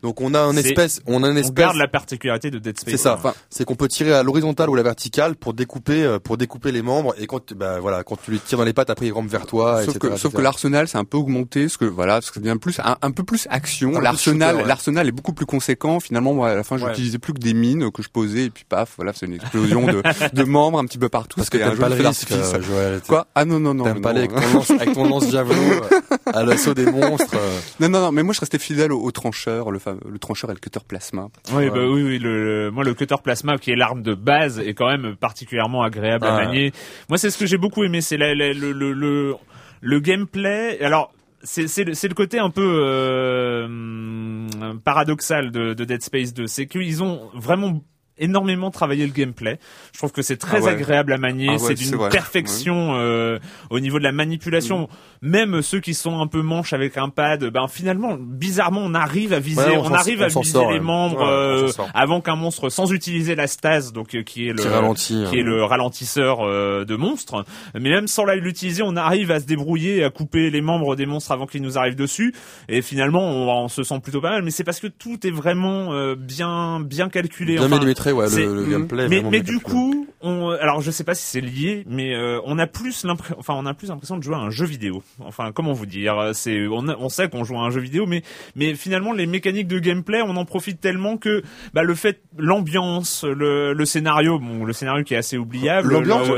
Donc on a un C'est- espèce, on a une On espèce. garde la particularité de Dead Space. C'est ça. Enfin, c'est qu'on peut tirer à l'horizontale ou à la verticale pour découper, euh, pour découper les membres. Et quand, tu- bah voilà, quand tu les tires dans les pattes, après ils rampent vers toi. Sauf etc., que, sauf etc. que l'arsenal c'est un peu augmenté, ce que voilà, ce que ça devient plus un, un peu plus action. L'arsenal, ouais. l'arsenal est beaucoup plus conséquent. Finalement, moi à la fin, Ouais. j'utilisais plus que des mines que je posais et puis paf, voilà, c'est une explosion de, (laughs) de membres un petit peu partout. Parce que t'aimes pas de le risque, euh, Joël. Quoi? Ah non non non. T'aimes non, pas aller avec non. ton lance, avec ton lance javelot (laughs) euh, à l'assaut des monstres. euh. non non non, mais moi je restais fidèle au, au trancheur, le fameux, le trancheur et le cutter plasma. Oui, bah oui, oui. Le, le- moi, le cutter plasma, qui est l'arme de base, est quand même particulièrement agréable à Ouais. manier. Moi, c'est ce que j'ai beaucoup aimé, c'est la- la- le, le, le, le gameplay. Alors. C'est c'est le, le côté un peu euh, paradoxal de, de Dead Space 2, c'est qu'ils ont vraiment énormément travaillé le gameplay. Je trouve que c'est très Ah ouais. agréable à manier, Ah ouais, c'est d'une perfection euh, au niveau de la manipulation. Même ceux qui sont un peu manches avec un pad, ben finalement, bizarrement, on arrive à viser, Ouais, on, arrive on à viser sort, les membres euh, avant qu'un monstre, sans utiliser la stase, donc euh, qui est le Qui ralentit, qui est hein. le ralentisseur euh, de monstres. Mais même sans l'utiliser, on arrive à se débrouiller, à couper les membres des monstres avant qu'ils nous arrivent dessus. Et finalement, on, on se sent plutôt pas mal. Mais c'est parce que tout est vraiment euh, bien bien calculé. Bien Enfin, millimétré, ouais, c'est- le, le gameplay. est mais, du calculé. coup, on, alors je sais pas si c'est lié, mais euh, on a plus l'impression, enfin on a plus l'impression de jouer à un jeu vidéo. Enfin comment vous dire, c'est on, a- on sait qu'on joue à un jeu vidéo, mais mais finalement les mécaniques de gameplay, on en profite tellement que bah le fait, l'ambiance, le, le scénario, bon le scénario qui est assez oubliable. L'ambiance,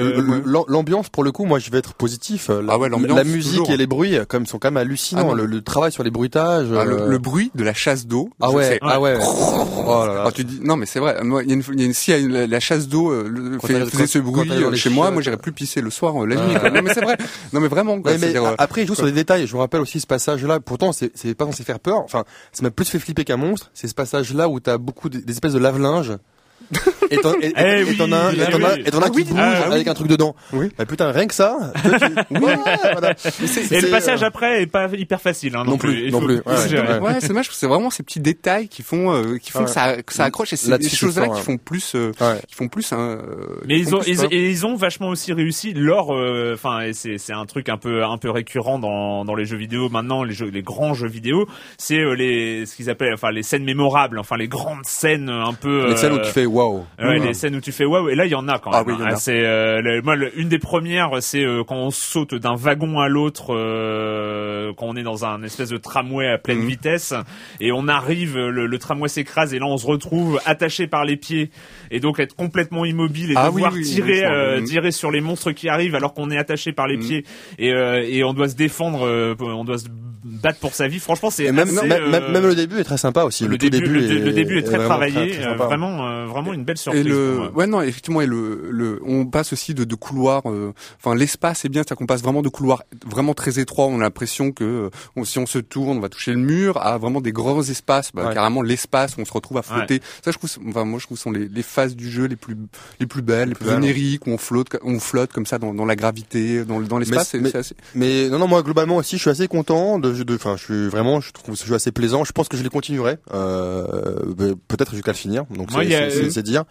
l'ambiance pour le coup, moi je vais être positif. La, Ah ouais, l'ambiance, la musique toujours. et les bruits, comme sont quand même hallucinants. Ah le, le travail sur les bruitages. Ah, le, euh, le bruit de la chasse d'eau. ah ouais, ah ouais. (laughs) Oh là là. Ah, tu dis non mais c'est vrai. Moi, il y a une, il y a une si il y a une- la chasse d'eau faisait quand- ce bruit euh, chez moi, moi j'irais plus pisser le soir euh, la nuit. Non mais c'est vrai. Non mais vraiment. Quoi, mais euh, après, il joue sur des détails. Je me rappelle aussi ce passage-là. Pourtant, c'est pas censé faire peur. Enfin, ça m'a plus fait flipper qu'un monstre. C'est ce passage-là où t'as beaucoup de- des espèces de lave-linge. Et t'en et- et- Eh et t'en as un, oui, et t'en as- oui. et t'en as Ah qui oui, bouge ah avec un truc dedans. Oui. Bah putain, rien que ça. toi, tu- (laughs) Ouais, voilà. Et C'est- le passage euh, après est pas hyper facile, hein, non, Non plus, non plus. Ouais, (laughs) gérer. ouais. Ouais, c'est dommage. C'est vraiment ces petits détails qui font, euh, qui font Ouais. que ça, que ça accroche. Et c'est des c'est choses-là fort, qui ouais. font plus, euh, Ouais. qui font plus. hein, euh, Mais ils ont, ils, et ils ont vachement aussi réussi leur, euh, enfin, et c'est c'est un truc un peu un peu récurrent dans dans les jeux vidéo maintenant, les jeux, les grands jeux vidéo, c'est euh, les ce qu'ils appellent, enfin, les scènes mémorables, enfin, les grandes scènes un peu. Les scènes où euh, tu fais waouh. Ouais, Mmh. les scènes où tu fais waouh et là il y en a quand même. Ah oui, hein. C'est euh, le- moi le- une des premières c'est euh, quand on saute d'un wagon à l'autre euh, quand on est dans un espèce de tramway à pleine Mhm. vitesse et on arrive le, le tramway s'écrase et là on se retrouve attaché par les pieds et donc être complètement immobile et Ah devoir oui, tirer euh, tirer sur les monstres qui arrivent alors qu'on est attaché par les Mhm. pieds et euh, et on doit se défendre euh, on doit se battre pour sa vie. Franchement c'est Et même, assez, même, euh, même- le début est très sympa aussi. le, Le, début, début, le, le début est très travaillé, très euh, vraiment, euh, vraiment une belle Et surprise. le, pour moi. ouais non, effectivement, et le, le, on passe aussi de, de couloirs. euh, Enfin, l'espace est bien, c'est-à-dire qu'on passe vraiment de couloirs vraiment très étroits. On a l'impression que on- si on se tourne, on va toucher le mur, à vraiment des grands espaces, bah, Ouais. carrément l'espace où on se retrouve à flotter. Ça, je trouve, enfin, moi, je trouve, sont les, les phases du jeu les plus, les plus belles, les plus oniriques, où on flotte, on flotte comme ça dans, dans la gravité, dans, le- dans l'espace. Mais- mais- assez- Mais non, non, moi globalement aussi, je suis assez content de, de, enfin, je suis vraiment, je trouve ce jeu assez plaisant. Je pense que je les continuerai, euh, euh, peut-être jusqu'à le finir. Donc Moi, c'est dire.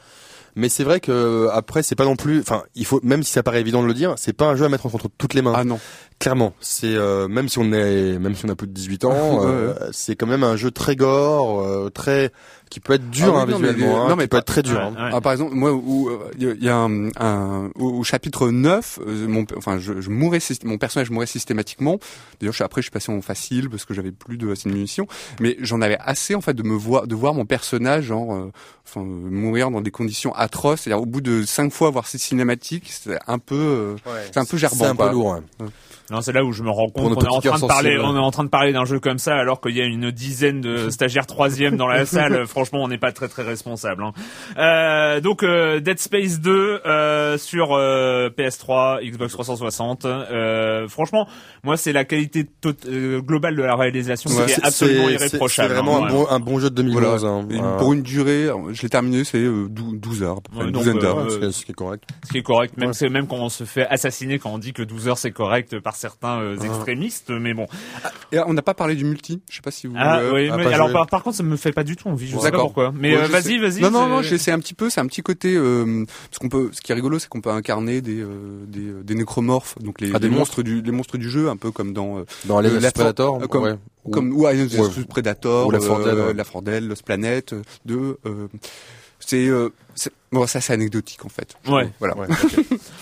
Mais c'est vrai que après, c'est pas non plus, enfin, il faut, même si ça paraît évident de le dire, c'est pas un jeu à mettre entre toutes les mains. Ah non. Clairement, c'est euh, même si on est, même si on a plus de 18 ans, (laughs) Ouais, euh, c'est quand même un jeu très gore, euh, très, qui peut être dur Ah oui, hein, non, mais- visuellement, hein, non, mais qui peut pas- être très dur. Ouais, hein. ouais. Ah, par exemple, moi, où euh, il y a- il y a un, un- au, au chapitre 9, euh, mon, enfin, je, je mourais, mon personnage mourait systématiquement. D'ailleurs, je suis- après, je suis passé en facile parce que j'avais plus de assez de munitions. Mais j'en avais assez, en fait, de me voir, de voir mon personnage, genre, euh, enfin, mourir dans des conditions atroces. C'est-à-dire, au bout de cinq fois voir ces cinématiques, c'est un peu, euh, c'est un peu gerbant. C'est un peu lourd. hein. Non, c'est là où je me rends compte qu'on est en train de parler, on est en train de parler d'un jeu comme ça alors qu'il y a une dizaine de (laughs) stagiaires troisième dans la (laughs) salle. Franchement, on n'est pas très très responsable. hein. Euh, donc euh, Dead Space 2 euh, sur euh, PS3, Xbox 360. Euh, franchement, moi c'est la qualité tot- globale de la réalisation Ouais, qui est c'est- absolument c'est- irréprochable. C'est vraiment hein, un bon, un bon jeu de 2011. Voilà. hein. Pour une durée, je l'ai terminé, c'est euh, dou- 12 heures, à peu près, Ouais, une donc, douzaine euh, d'heures. Ouais, euh, ce qui est- ce correct. Ce qui est correct, même Ouais. c'est même quand on se fait assassiner quand on dit que 12 heures c'est correct par certains euh, Ah. extrémistes, mais bon. Et on n'a pas parlé du multi. Je sais pas si vous. Ah, euh, oui, ah, mais alors par, par contre, ça me fait pas du tout envie. Je sais pas D'accord. pourquoi. Mais Ouais, euh, vas-y, vas-y. Non, non, non, c'est un petit peu, c'est un petit côté, euh, parce qu'on peut, ce qui est rigolo, c'est qu'on peut incarner des, euh, des, euh, des nécromorphes, donc les, Ah, des les monstres du, les monstres du jeu, un peu comme dans, euh, Dans les Euh, Predator, euh, comme-. Ou- Alien vs Predator, Ou 4 Dead, euh, ouais. la Fordel, Lost Planet, euh, de, euh, c'est, euh, c'est- bon, ça c'est anecdotique en fait. Ouais. Voilà. Ouais,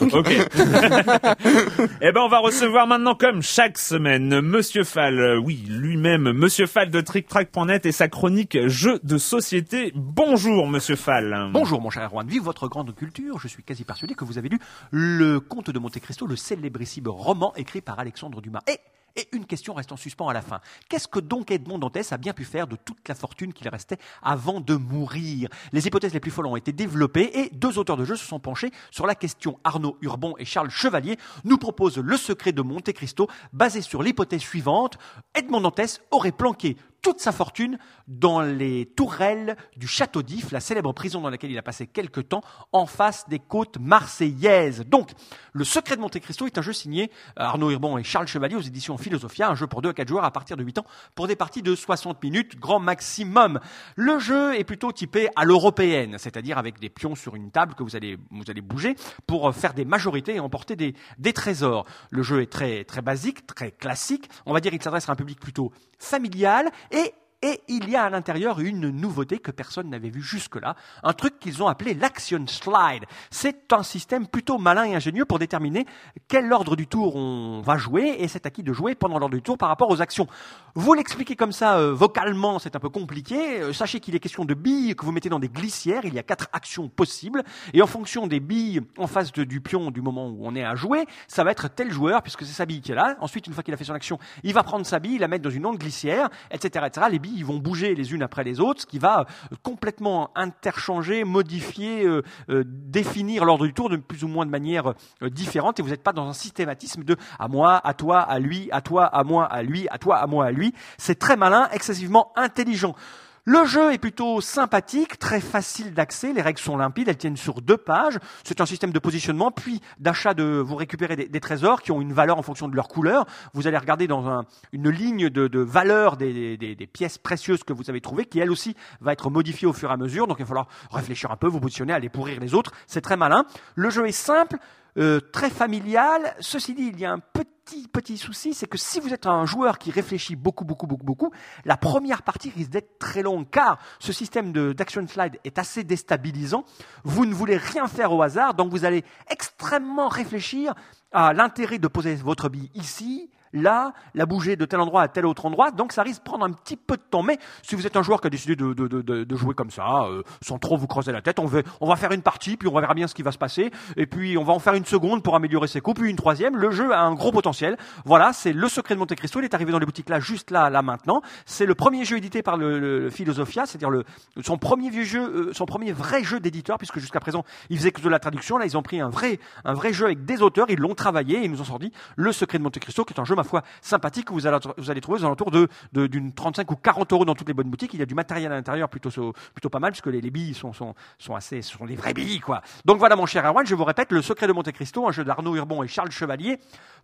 ok. (laughs) Ok. (laughs) eh ben, on va recevoir maintenant, comme chaque semaine, Monsieur Fall, oui, lui-même, Monsieur Fall de TrickTrack.net et sa chronique Jeux de société. Bonjour, Monsieur Fall. Bonjour mon cher Erwan, vive votre grande culture. Je suis quasi persuadé que vous avez lu Le Comte de Monte Cristo, le célébrissime roman écrit par Alexandre Dumas. Et, et une question reste en suspens à la fin. Qu'est-ce que donc Edmond Dantès a bien pu faire de toute la fortune qu'il restait avant de mourir? Les hypothèses les plus folles ont été développées et deux auteurs de jeu se sont penchés sur la question. Arnaud Urbon et Charles Chevalier nous proposent Le secret de Monte Cristo basé sur l'hypothèse suivante. Edmond Dantès aurait planqué toute sa fortune dans les tourelles du château d'If, la célèbre prison dans laquelle il a passé quelques temps, en face des côtes marseillaises. Donc, Le Secret de Monte Cristo est un jeu signé euh, Arnaud Urbon et Charles Chevalier aux éditions Philosophia, un jeu pour 2 à 4 joueurs à partir de 8 ans, pour des parties de 60 minutes, grand maximum. Le jeu est plutôt typé à l'européenne, c'est-à-dire avec des pions sur une table que vous allez, vous allez bouger pour euh, faire des majorités et emporter des, des trésors. Le jeu est très, très basique, très classique. On va dire qu'il s'adresse à un public plutôt familial et et il y a à l'intérieur une nouveauté que personne n'avait vue jusque-là, un truc qu'ils ont appelé l'action slide. C'est un système plutôt malin et ingénieux pour déterminer quel ordre du tour on va jouer et c'est à qui de jouer pendant l'ordre du tour par rapport aux actions. Vous l'expliquez comme ça euh, vocalement, c'est un peu compliqué. Euh, sachez qu'il est question de billes que vous mettez dans des glissières. Il y a quatre actions possibles et en fonction des billes en face du pion du moment où on est à jouer, ça va être tel joueur puisque c'est sa bille qui est là. Ensuite, une fois qu'il a fait son action, il va prendre sa bille, la mettre dans une onde glissière, etc., etc. Les ils vont bouger les unes après les autres, ce qui va euh, complètement interchanger, modifier, euh, euh, définir l'ordre du tour de plus ou moins de manière différente. Et vous n'êtes pas dans un systématisme de à moi, à toi, à lui, à toi, à moi, à lui, à toi, à moi, à lui. C'est très malin, excessivement intelligent. Le jeu est plutôt sympathique, très facile d'accès, les règles sont limpides, elles tiennent sur deux pages. C'est un système de positionnement, puis d'achat de vous récupérez des, trésors qui ont une valeur en fonction de leur couleur. Vous allez regarder dans un- une ligne de, de valeur des, des- des pièces précieuses que vous avez trouvées, qui elle aussi va être modifiée au fur et à mesure. Donc il va falloir réfléchir un peu, vous positionner, aller pourrir les autres. C'est très malin. Le jeu est simple, euh, très familial. Ceci dit, il y a un petit petit souci, c'est que si vous êtes un joueur qui réfléchit beaucoup beaucoup beaucoup beaucoup, la première partie risque d'être très longue car ce système d'action slide est assez déstabilisant. Vous ne voulez rien faire au hasard, donc vous allez extrêmement réfléchir à l'intérêt de poser votre bille ici, là, la bouger de tel endroit à tel autre endroit. Donc ça risque de prendre un petit peu de temps. Mais si vous êtes un joueur qui a décidé de, jouer comme ça, euh, sans trop vous creuser la tête, on va, faire une partie, puis on verra bien ce qui va se passer. Et puis on va en faire une seconde pour améliorer ses coups, puis une troisième. Le jeu a un gros potentiel. Voilà, c'est le secret de Monte Cristo. Il est arrivé dans les boutiques là, juste là, là maintenant. C'est le premier jeu édité par le, Philosophia, c'est-à-dire son premier vieux jeu, euh, son premier vrai jeu d'éditeur, puisque jusqu'à présent il faisait que de la traduction. Là, ils ont pris un vrai, un vrai jeu avec des auteurs, ils l'ont travaillé et ils nous ont sorti le secret de Monte Cristo, qui est un jeu ma foi sympathique que vous allez, vous allez trouver aux alentours de d'une 35 ou 40 euros dans toutes les bonnes boutiques. Il y a du matériel à l'intérieur plutôt plutôt pas mal, puisque les, les billes sont, sont sont assez, sont des vraies billes quoi. Donc voilà mon cher Erwan, je vous répète, le secret de Monte Cristo, un jeu d'Arnaud Urbon et Charles Chevalier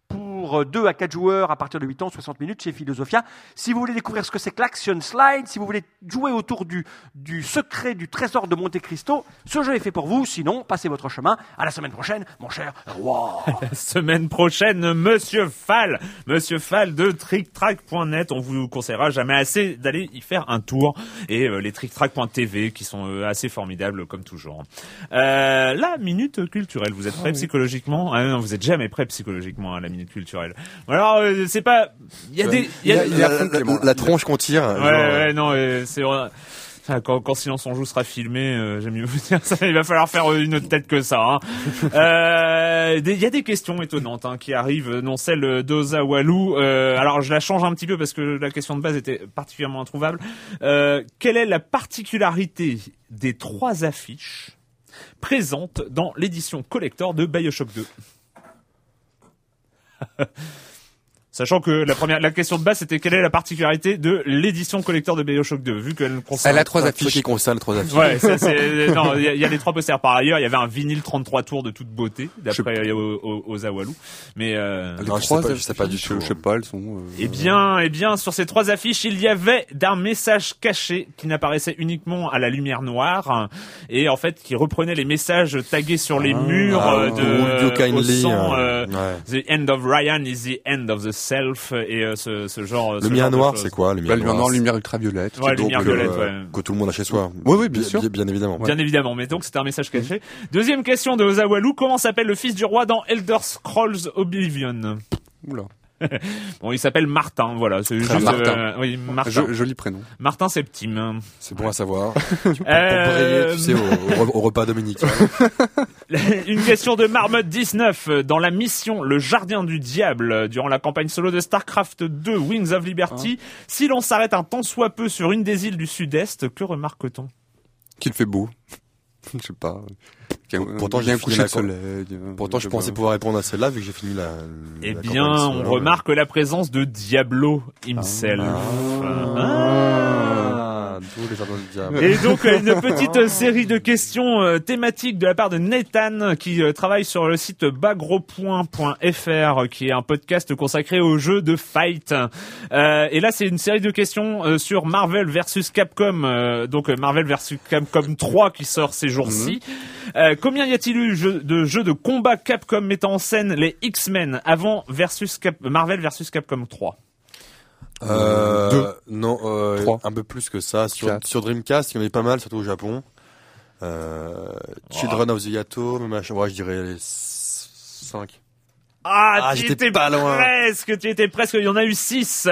pour 2 à 4 joueurs à partir de 8 ans, 60 minutes chez Philosophia. Si vous voulez découvrir ce que c'est que l'Action Slide, si vous voulez jouer autour du, du secret du trésor de Monte Cristo, ce jeu est fait pour vous. Sinon, passez votre chemin. À la semaine prochaine, mon cher Roi. (laughs) La semaine prochaine, Monsieur Fall, Monsieur Fall de TrickTrack.net. On vous conseillera jamais assez d'aller y faire un tour et euh, les TrickTrack.tv qui sont euh, assez formidables comme toujours. Euh, la minute culturelle. Vous êtes prêt psychologiquement? Ah non, vous êtes jamais prêt psychologiquement à la minute culturelle. Alors euh, c'est pas. Il y a des. il y a- Il y a la, la- la tronche qu'on tire. Ouais, genre, euh, ouais, non, euh, c'est Quand, quand Silence on joue sera filmé, euh, j'aime mieux vous dire ça. Il va falloir faire euh, une autre tête que ça. hein. (laughs) Euh, Il y a des questions étonnantes hein, qui arrivent, euh, non celle d'Oza Walou. Euh, alors je la change un petit peu parce que la question de base était particulièrement introuvable. Euh, quelle est la particularité des trois affiches présentes dans l'édition collector de Bioshock 2 (laughs) Sachant que la première, la question de base, c'était quelle est la particularité de l'édition collector de Bioshock 2, vu qu'elle concerne... Elle a trois affiches. qui concernent trois affiches. Ouais, ça, c'est, (laughs) non, il y, a- il y a les trois posters par ailleurs. Il y avait un vinyle 33 tours de toute beauté, d'après aux Awalou. Mais, euh, Les Non, je sais pas- je sais pas du tout. Je sais pas, elles sont. euh, Eh bien, eh bien, sur ces trois affiches, il y avait d'un message caché qui n'apparaissait uniquement à la lumière noire et en fait qui reprenait les messages tagués sur les murs Ah, euh, Would de you kindly, au son, euh, euh, ouais. The end of Ryan is the end of the self et euh, ce, ce genre. Le ce lumière genre de noire, choses. c'est quoi, le Bah, lumière lumière noire, noire lumière ultraviolette. Ouais, qui est lumière donc, violette, euh, ouais. que tout le monde a chez soi. Oui, oui, bien sûr. Bien, bien évidemment. Bien évidemment, mais donc c'était un message caché. Deuxième question de Ozawalu, comment s'appelle le fils du roi dans Elder Scrolls Oblivion? Oula. (laughs) Bon, il s'appelle Martin, voilà. C'est juste, Martin. euh, oui, Martin. Jo- joli prénom. Martin Septime. C'est bon à savoir. (laughs) pour, pour Euh, briller, tu sais, au, au- au repas dominique. (laughs) Une question de Marmotte 19. Dans la mission Le Jardin du Diable, durant la campagne solo de StarCraft 2 Wings of Liberty, si l'on s'arrête un tant soit peu sur une des îles du sud-est, que remarque-t-on? Qu'il fait beau. Je sais pas. Pourtant, j'ai un fini coucher la de soleil. euh, Pourtant, je sais pensais pouvoir répondre à celle-là vu que j'ai fini la. Eh bien, on remarque la présence de Diablo himself. D'où les jardins du diable. Et donc (laughs) une petite série de questions euh, thématiques de la part de Nathan qui euh, travaille sur le site bagropoint.fr qui est un podcast consacré aux jeux de fight. Euh, et là c'est une série de questions euh, sur Marvel versus Capcom, euh, donc Marvel versus Capcom 3 qui sort ces jours-ci. Euh, combien y a-t-il eu de jeux de combat Capcom mettant en scène les X-Men avant versus Cap- Marvel versus Capcom 3 Euh, Deux. non, euh, Trois. un peu plus que ça. Sur, Quatre. sur Dreamcast, il y en avait pas mal, surtout au Japon. Euh, Children of the Yato, machin, ouais, je dirais les 5. Ah, Ah, tu étais pas loin. presque, tu étais presque. Il y en a eu six.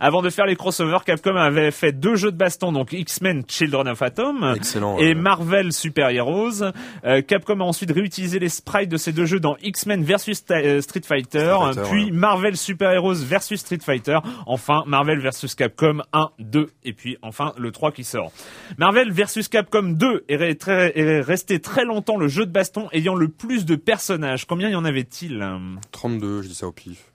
Avant de faire les crossovers, Capcom avait fait deux jeux de baston, donc X-Men Children of Atom Excellent. et. Marvel Super Heroes. Euh, Capcom a ensuite réutilisé les sprites de ces deux jeux dans X-Men versus euh, Street Fighter, Street Fighter, puis ouais. Marvel Super Heroes versus Street Fighter, enfin Marvel versus Capcom 1, 2 et puis enfin le 3 qui sort. Marvel versus Capcom 2 est, re- très- est resté très longtemps le jeu de baston ayant le plus de personnages. Combien y en avait-il? 32, je dis ça au pif.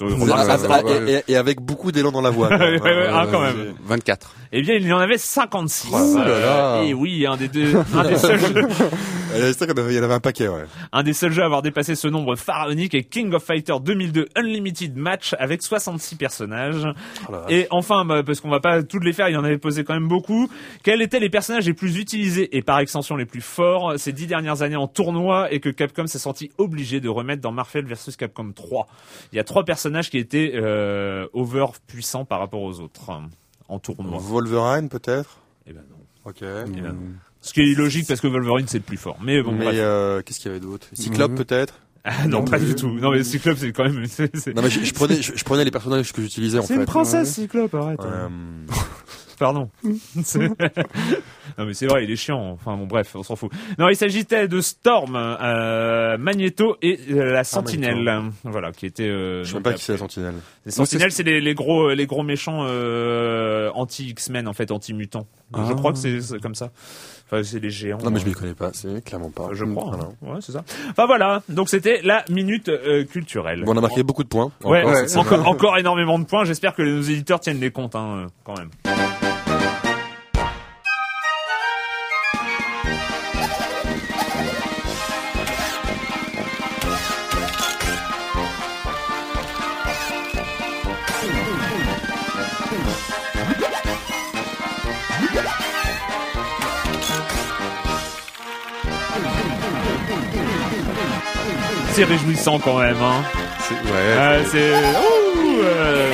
On Et, avec beaucoup d'élan dans la voix. (laughs) quand Ouais, même. ouais, ouais, ah, quand Euh, même. 24. Eh bien, il y en avait 56. Oh là là. et oui, un des deux, un des seuls jeux, (laughs) euh, qu'il y en avait un paquet, ouais. un des seuls jeux à avoir dépassé ce nombre pharaonique est King of Fighter 2002 Unlimited Match avec 66 personnages. Oh. Et enfin, bah, parce qu'on va pas toutes les faire, il y en avait posé quand même beaucoup. Quels étaient les personnages les plus utilisés et par extension les plus forts ces dix dernières années en tournoi et que Capcom s'est senti obligé de remettre dans Marvel vs Capcom 3 Il y a trois personnages qui étaient euh, over puissants par rapport aux autres hein, en tournoi. Wolverine, peut-être? Eh ben non. Ok. Eh ben non. Ce qui est illogique parce que Wolverine c'est le plus fort. Mais bon, Mais euh, qu'est-ce qu'il y avait d'autre? Cyclope, Mhm. peut-être? (laughs) Ah, non, non pas du tout. Non, mais Cyclope c'est quand même. C'est c'est- Non, mais je, je prenais, je, je prenais les personnages que j'utilisais en c'est fait. une princesse Cyclope, arrête. Euh, Pardon. (laughs) C'est- non mais c'est vrai, il est chiant. Enfin bon, bref, on s'en fout. Non, il s'agissait de Storm, euh, Magneto et euh, la Sentinelle. Voilà, qui était. Euh, je sais pas qui c'est la sentinelle. Les Sentinelles, c'est les, les gros, les gros méchants euh, anti X-Men en fait, anti mutants. Je Ah. crois que c'est comme ça. Enfin, c'est les géants. Non, mais je euh, m'y connais pas, c'est clairement pas. Je crois. Voilà. hein. Ouais, c'est ça. Enfin voilà. Donc c'était la minute euh, culturelle. Bon, on a marqué beaucoup de points. Ouais, Encore, ouais, encore, encore énormément de points. J'espère que nos éditeurs tiennent les comptes, hein, euh, quand même. C'est réjouissant quand même, hein. C'est- Ouais. Euh, Ouh, euh,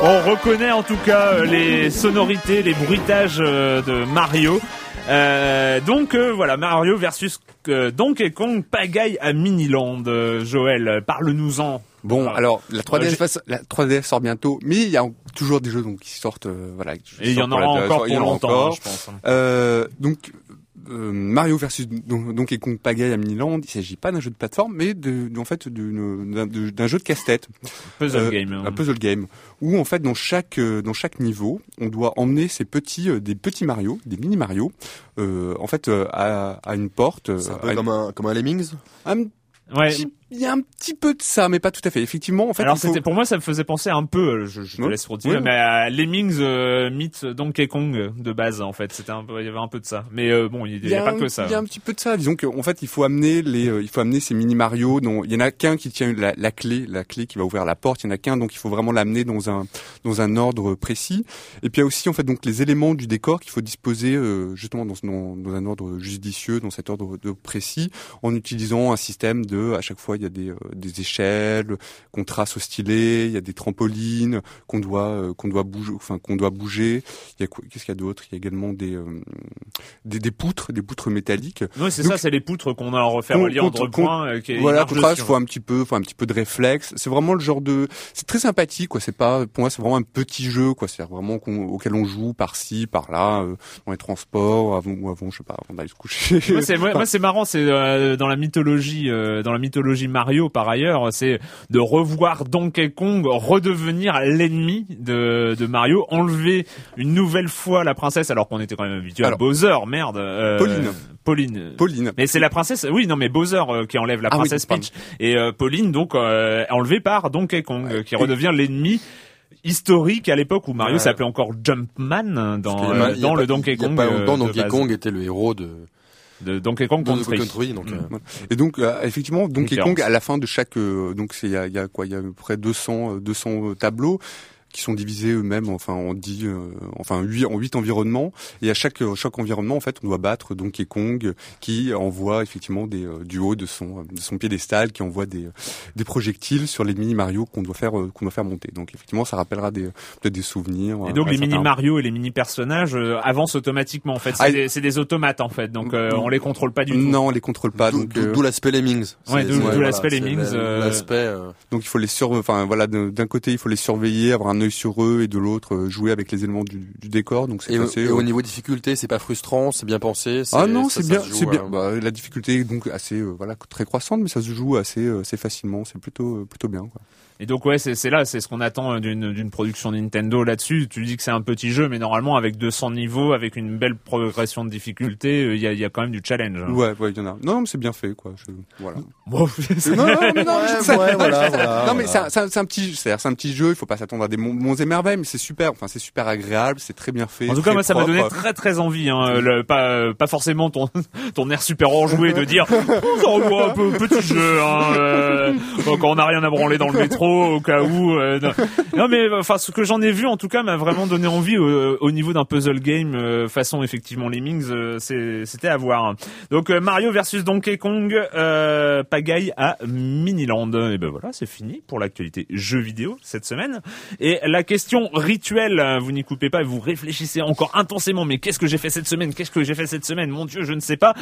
on reconnaît en tout cas euh, les sonorités, les bruitages de Mario. Euh, donc euh, voilà Mario versus euh, Donkey Kong Pagaille à Miniland. Joël, parle-nous-en. Bon, alors la 3DS, Euh, j'ai- passe- la 3DS sort bientôt, mais il y a toujours des jeux donc qui sortent, voilà. qui Et il y en aura 3DS, encore pour longtemps, hein, je pense. Euh, donc euh, Mario versus Don- Donkey Kong Pagaille à Miniland, il s'agit pas d'un jeu de plateforme, mais de, en fait d'une- d'un jeu de casse-tête, Puzzle Euh, game. hein. un puzzle game, où en fait dans chaque euh, dans chaque niveau, on doit emmener ces petits euh, des petits Mario, des mini Mario, euh, en fait euh, à, à une porte. euh, C'est un à peu une- comme un, comme un Lemmings? Un Ouais. Il y a un petit peu de ça, mais pas tout à fait. Effectivement, en fait, Alors faut- c'était pour moi ça me faisait penser un peu, euh, je, je te laisse continuer, Ouais. mais à Lemmings euh, Donkey Kong de base en fait, c'était un peu, il y avait un peu de ça. Mais euh, bon, il n'y a, pas un, que ça. Il y a un petit peu de ça. Disons qu'en fait, il faut amener les, euh, il faut amener ces mini Mario. Dont il y en a qu'un qui tient la, la clé, la clé qui va ouvrir la porte. Il y en a qu'un, donc il faut vraiment l'amener dans un dans un ordre précis. Et puis il y a aussi en fait donc les éléments du décor qu'il faut disposer euh, justement dans, dans, dans un ordre judicieux, dans cet ordre de précis, en utilisant un système de à chaque fois il y a des, euh, des échelles qu'on trace au stylet, il y a des trampolines qu'on doit euh, qu'on doit bouger, enfin qu'on doit bouger. Il y a qu'est-ce qu'il y a d'autre? Il y a également des, euh, des des poutres, des poutres métalliques. Oui, c'est ça, c'est les poutres qu'on a en refaire qu'on- qu'on- points. euh, qui voilà, ça, dessus. faut un petit peu, faut un petit peu de réflexe. C'est vraiment le genre de, c'est très sympathique, quoi. C'est pas, pour moi, c'est vraiment un petit jeu, quoi. C'est vraiment qu'on- auquel on joue par-ci, par-là, dans les transports, avant ou avant, je sais pas, avant d'aller se coucher. Moi, c'est marrant, c'est dans la mythologie, dans la mythologie Mario par ailleurs, c'est de revoir Donkey Kong redevenir l'ennemi de, de Mario, enlever une nouvelle fois la princesse alors qu'on était quand même habitué à Bowser, merde. euh, Pauline. Pauline. Pauline. Mais c'est la princesse, oui, non, mais Bowser euh, qui enlève la Ah princesse. Peach et euh, Pauline donc enlevée par Donkey Kong, qui redevient l'ennemi historique à l'époque où Mario s'appelait encore Jumpman dans, a- il dans pas- le Donkey Il y a Kong. pas longtemps, de Donkey. Kong était le héros de, de Donkey Kong de Country. Country, donc, Mm. euh, Voilà. Et donc euh, effectivement Donkey. Kong à la fin de chaque euh, donc c'est il y a, il y a quoi? Il y a à peu près 200 euh, 200 tableaux qui sont divisés eux-mêmes enfin en 10 euh, enfin 8 en 8 environnements et à chaque euh, chaque environnement en fait on doit battre Donkey Kong qui envoie effectivement des euh, du haut de son de son piédestal qui envoie des des projectiles sur les mini Mario qu'on doit faire euh, qu'on doit faire monter. Donc effectivement ça rappellera des peut-être des souvenirs. Et donc les mini certains. Mario et les mini personnages euh, avancent automatiquement. En fait, c'est Ah, des, c'est des automates en fait. Donc on les contrôle pas du tout. Non, on les contrôle pas D'où- donc d'où d'où l'aspect Lemmings. Ouais, d'où- l'aspect Lemmings, la- L'aspect. Donc il faut les sur, enfin voilà, d'un d'un côté il faut les surveiller, avoir un œil sur eux, et de l'autre euh, jouer avec les éléments du, du décor. Donc c'est Et, au- assez. et euh, au niveau difficulté, c'est pas frustrant, c'est bien pensé. ah non, ça- c'est ça bien, joue, c'est bien. euh, Bah, la difficulté est donc assez, voilà, très croissante, mais ça se joue assez, assez facilement. C'est plutôt, plutôt bien. Quoi. Et donc ouais, c'est là, c'est ce qu'on attend d'une d'une production Nintendo là-dessus. Tu dis que c'est un petit jeu, mais normalement avec 200 niveaux, avec une belle progression de difficulté, euh, il y, a, il y a quand même du challenge. hein. Ouais, ouais, il y en a. Non, mais c'est bien fait, quoi. Je, voilà. Bon, (laughs) non, non, mais non, Ouais, je- ça- ouais, non, voilà, je- voilà, non, mais c'est un, petit, c'est c'est un petit jeu. Il faut pas s'attendre à des monts, et merveilles, mais c'est super. Enfin, c'est super agréable, c'est très bien fait. En tout cas, moi, ça m'a donné très très envie. Hein, le- pas pas forcément ton (laughs) ton air super enjoué de dire (laughs) Oh, revoit un peu petit jeu. Hein, euh, quand on n'a rien à branler dans le métro, au cas où. euh, non. mais enfin, ce que j'en ai vu, en tout cas, m'a vraiment donné envie au, au niveau d'un puzzle game euh, façon effectivement Lemmings. euh, C'était à voir. Donc euh, Mario versus Donkey Kong, euh, pagaille à Miniland. Et ben voilà, c'est fini pour l'actualité jeux vidéo cette semaine. Et la question rituelle, euh, vous n'y coupez pas, vous réfléchissez encore intensément. Mais qu'est-ce que j'ai fait cette semaine? Qu'est-ce que j'ai fait cette semaine? Mon Dieu, je ne sais pas.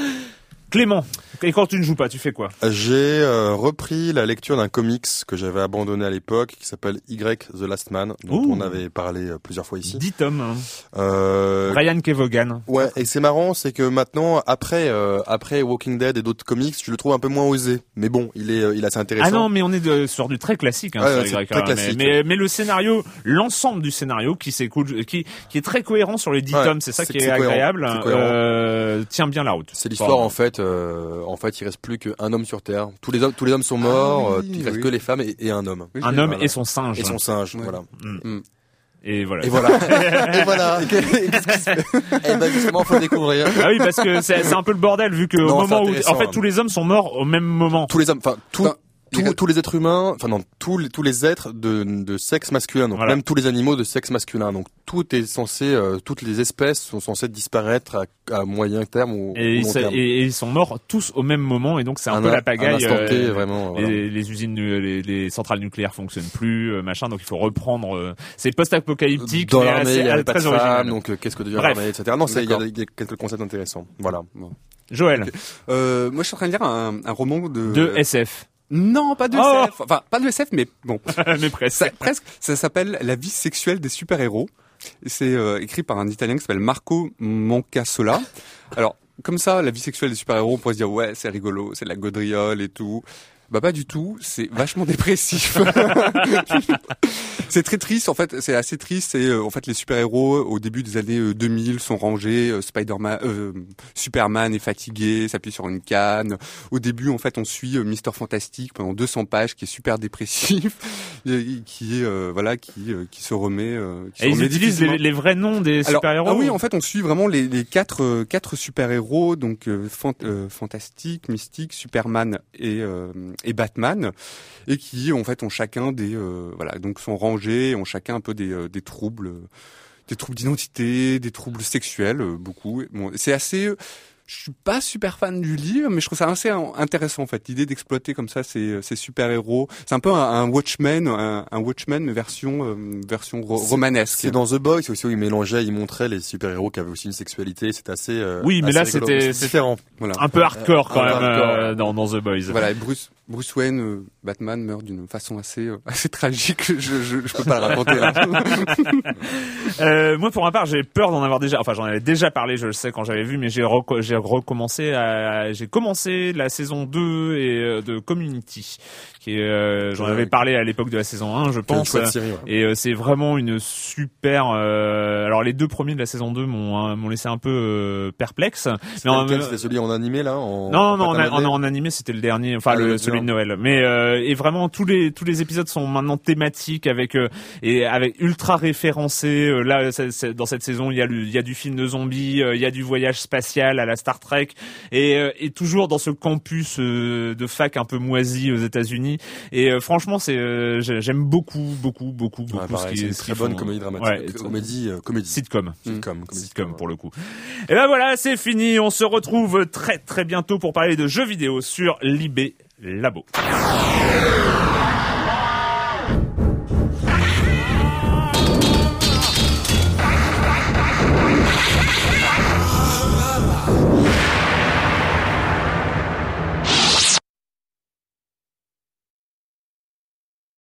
Clément, et quand tu ne joues pas, tu fais quoi? J'ai euh, repris la lecture d'un comics que j'avais abandonné à l'époque, qui s'appelle Y The Last Man, dont Ouh. on avait parlé euh, plusieurs fois ici. 10 tomes. hein. Euh, Ryan Kevogan. Ouais, et c'est marrant, c'est que maintenant, après, euh, après Walking Dead et d'autres comics, tu le trouves un peu moins osé. Mais bon, il est, euh, il est assez intéressant. Ah non, mais on est de- sur du très classique. Hein, Ouais, sur ouais, Y, c'est hein, très mais- classique. Mais, mais le scénario, l'ensemble du scénario qui s'écoule, qui, qui est très cohérent sur les 10 Ouais, tomes, c'est ça qui est, agréable. Euh, tient bien la route. C'est l'histoire en fait. Euh, en fait, il reste plus qu'un homme sur Terre. Tous les hommes, tous les hommes sont morts. Ah oui, euh, il reste oui. que les femmes et, et un homme. Oui, Un homme voilà. et son singe. Et son singe, Ouais. voilà. Mm. Et voilà. Et voilà. (laughs) et voilà. (laughs) Qu'est-ce qui se fait Eh ben justement, faut découvrir. Ah oui, parce que c'est un peu le bordel vu que au Non, moment où, en fait, hein. tous les hommes sont morts au même moment. Tous les hommes, enfin tous, Enfin, tous, tous les êtres humains, enfin non, tous les tous les êtres de, de sexe masculin, donc Voilà. même tous les animaux de sexe masculin. Donc tout est censé, euh, toutes les espèces sont censées disparaître à, à moyen terme ou, Et ou ils, long terme. et- et ils sont morts tous au même moment et donc c'est un, peu in- la pagaille. T, euh, vraiment. les, voilà. les usines, les, les centrales nucléaires fonctionnent plus, euh, machin. Donc il faut reprendre. euh, c'est post-apocalyptique, Dans l'armée, il y avait très pas de femmes, donc euh, qu'est-ce que devient Bref. l'armée, etc. Non, c'est il y, a D'accord. il y a quelques concepts intéressants. Voilà. Bon. Joël. Euh, moi, je suis en train de lire un, un roman de. de SF, Non, pas de Oh SF. Enfin, pas de SF, mais bon. (laughs) mais presque. Ça, presque. Ça s'appelle La vie sexuelle des super-héros. C'est euh, écrit par un Italien qui s'appelle Marco Moncassola. Alors, comme ça, la vie sexuelle des super-héros, on pourrait se dire, ouais, c'est rigolo, c'est de la gaudriole et tout. Bah pas du tout, c'est vachement (laughs) dépressif. (laughs) c'est très triste en fait, c'est assez triste. C'est euh, en fait les super-héros au début des années euh, 2000 sont rangés. euh, Spider-Man, euh, Superman est fatigué, s'appuie sur une canne. Au début en fait on suit euh, Mister Fantastique pendant 200 pages qui est super dépressif, (laughs) qui est euh, voilà qui euh, qui se remet. euh, qui se Et ils remet utilisent les, les vrais noms des super-héros ah oui, en fait, on suit vraiment les, les quatre euh, quatre super héros, donc euh, Fant- euh, Fantastique, Mystique, Superman et euh, et Batman, et qui en fait ont chacun des euh, voilà donc sont rangés, ont chacun un peu des euh, des troubles, des troubles d'identité, des troubles sexuels, euh, beaucoup. Bon, c'est assez je suis pas super fan du livre, mais je trouve ça assez in- intéressant en fait, l'idée d'exploiter comme ça ces, ces super héros. C'est un peu un, un Watchmen, un, un Watchmen mais version euh, version ro- romanesque. C'est dans The Boys aussi où il mélangeait, il montrait les super-héros qui avaient aussi une sexualité. C'est assez. euh, Oui, mais assez là, c'était- différent. Voilà. Un peu hardcore quand même hardcore, euh, dans, dans The Boys. Voilà, et Bruce, Bruce Wayne, euh, Batman meurt d'une façon assez, euh, assez tragique. Je, je, je peux pas le raconter. (laughs) Euh, moi, pour ma part, j'ai peur d'en avoir déjà. Enfin, j'en avais déjà parlé, je le sais quand j'avais vu, mais j'ai recommencé. À, j'ai commencé la saison 2 et euh, de Community, qui est, euh, j'en avais parlé à l'époque de la saison 1, je pense. chouette série, ouais. Et euh, c'est vraiment une super. alors, les deux premiers de la saison 2 m'ont hein, m'ont laissé un peu perplexe. C'était celui en animé là en... non, non, en, en, animé, c'était le dernier, enfin Ah, le, celui de. Noël. Mais et vraiment tous les tous les épisodes sont maintenant thématiques avec et avec ultra référencés. Là, dans cette saison, il y a le, il y a du film de zombies, il y a du voyage spatial à la Star Trek et euh, et toujours dans ce campus euh, de fac un peu moisi aux États-Unis. Et euh, franchement, c'est j'ai- j'aime beaucoup, beaucoup, beaucoup, beaucoup Ouais, ce pareil, qui c'est une très bonne font. comédie dramatique. Ouais, comédie, comédie. sitcom. Sitcom, comédie. Sitcom pour le coup. Et ben voilà, c'est fini. On se retrouve très très bientôt pour parler de jeux vidéo sur Libé Labo.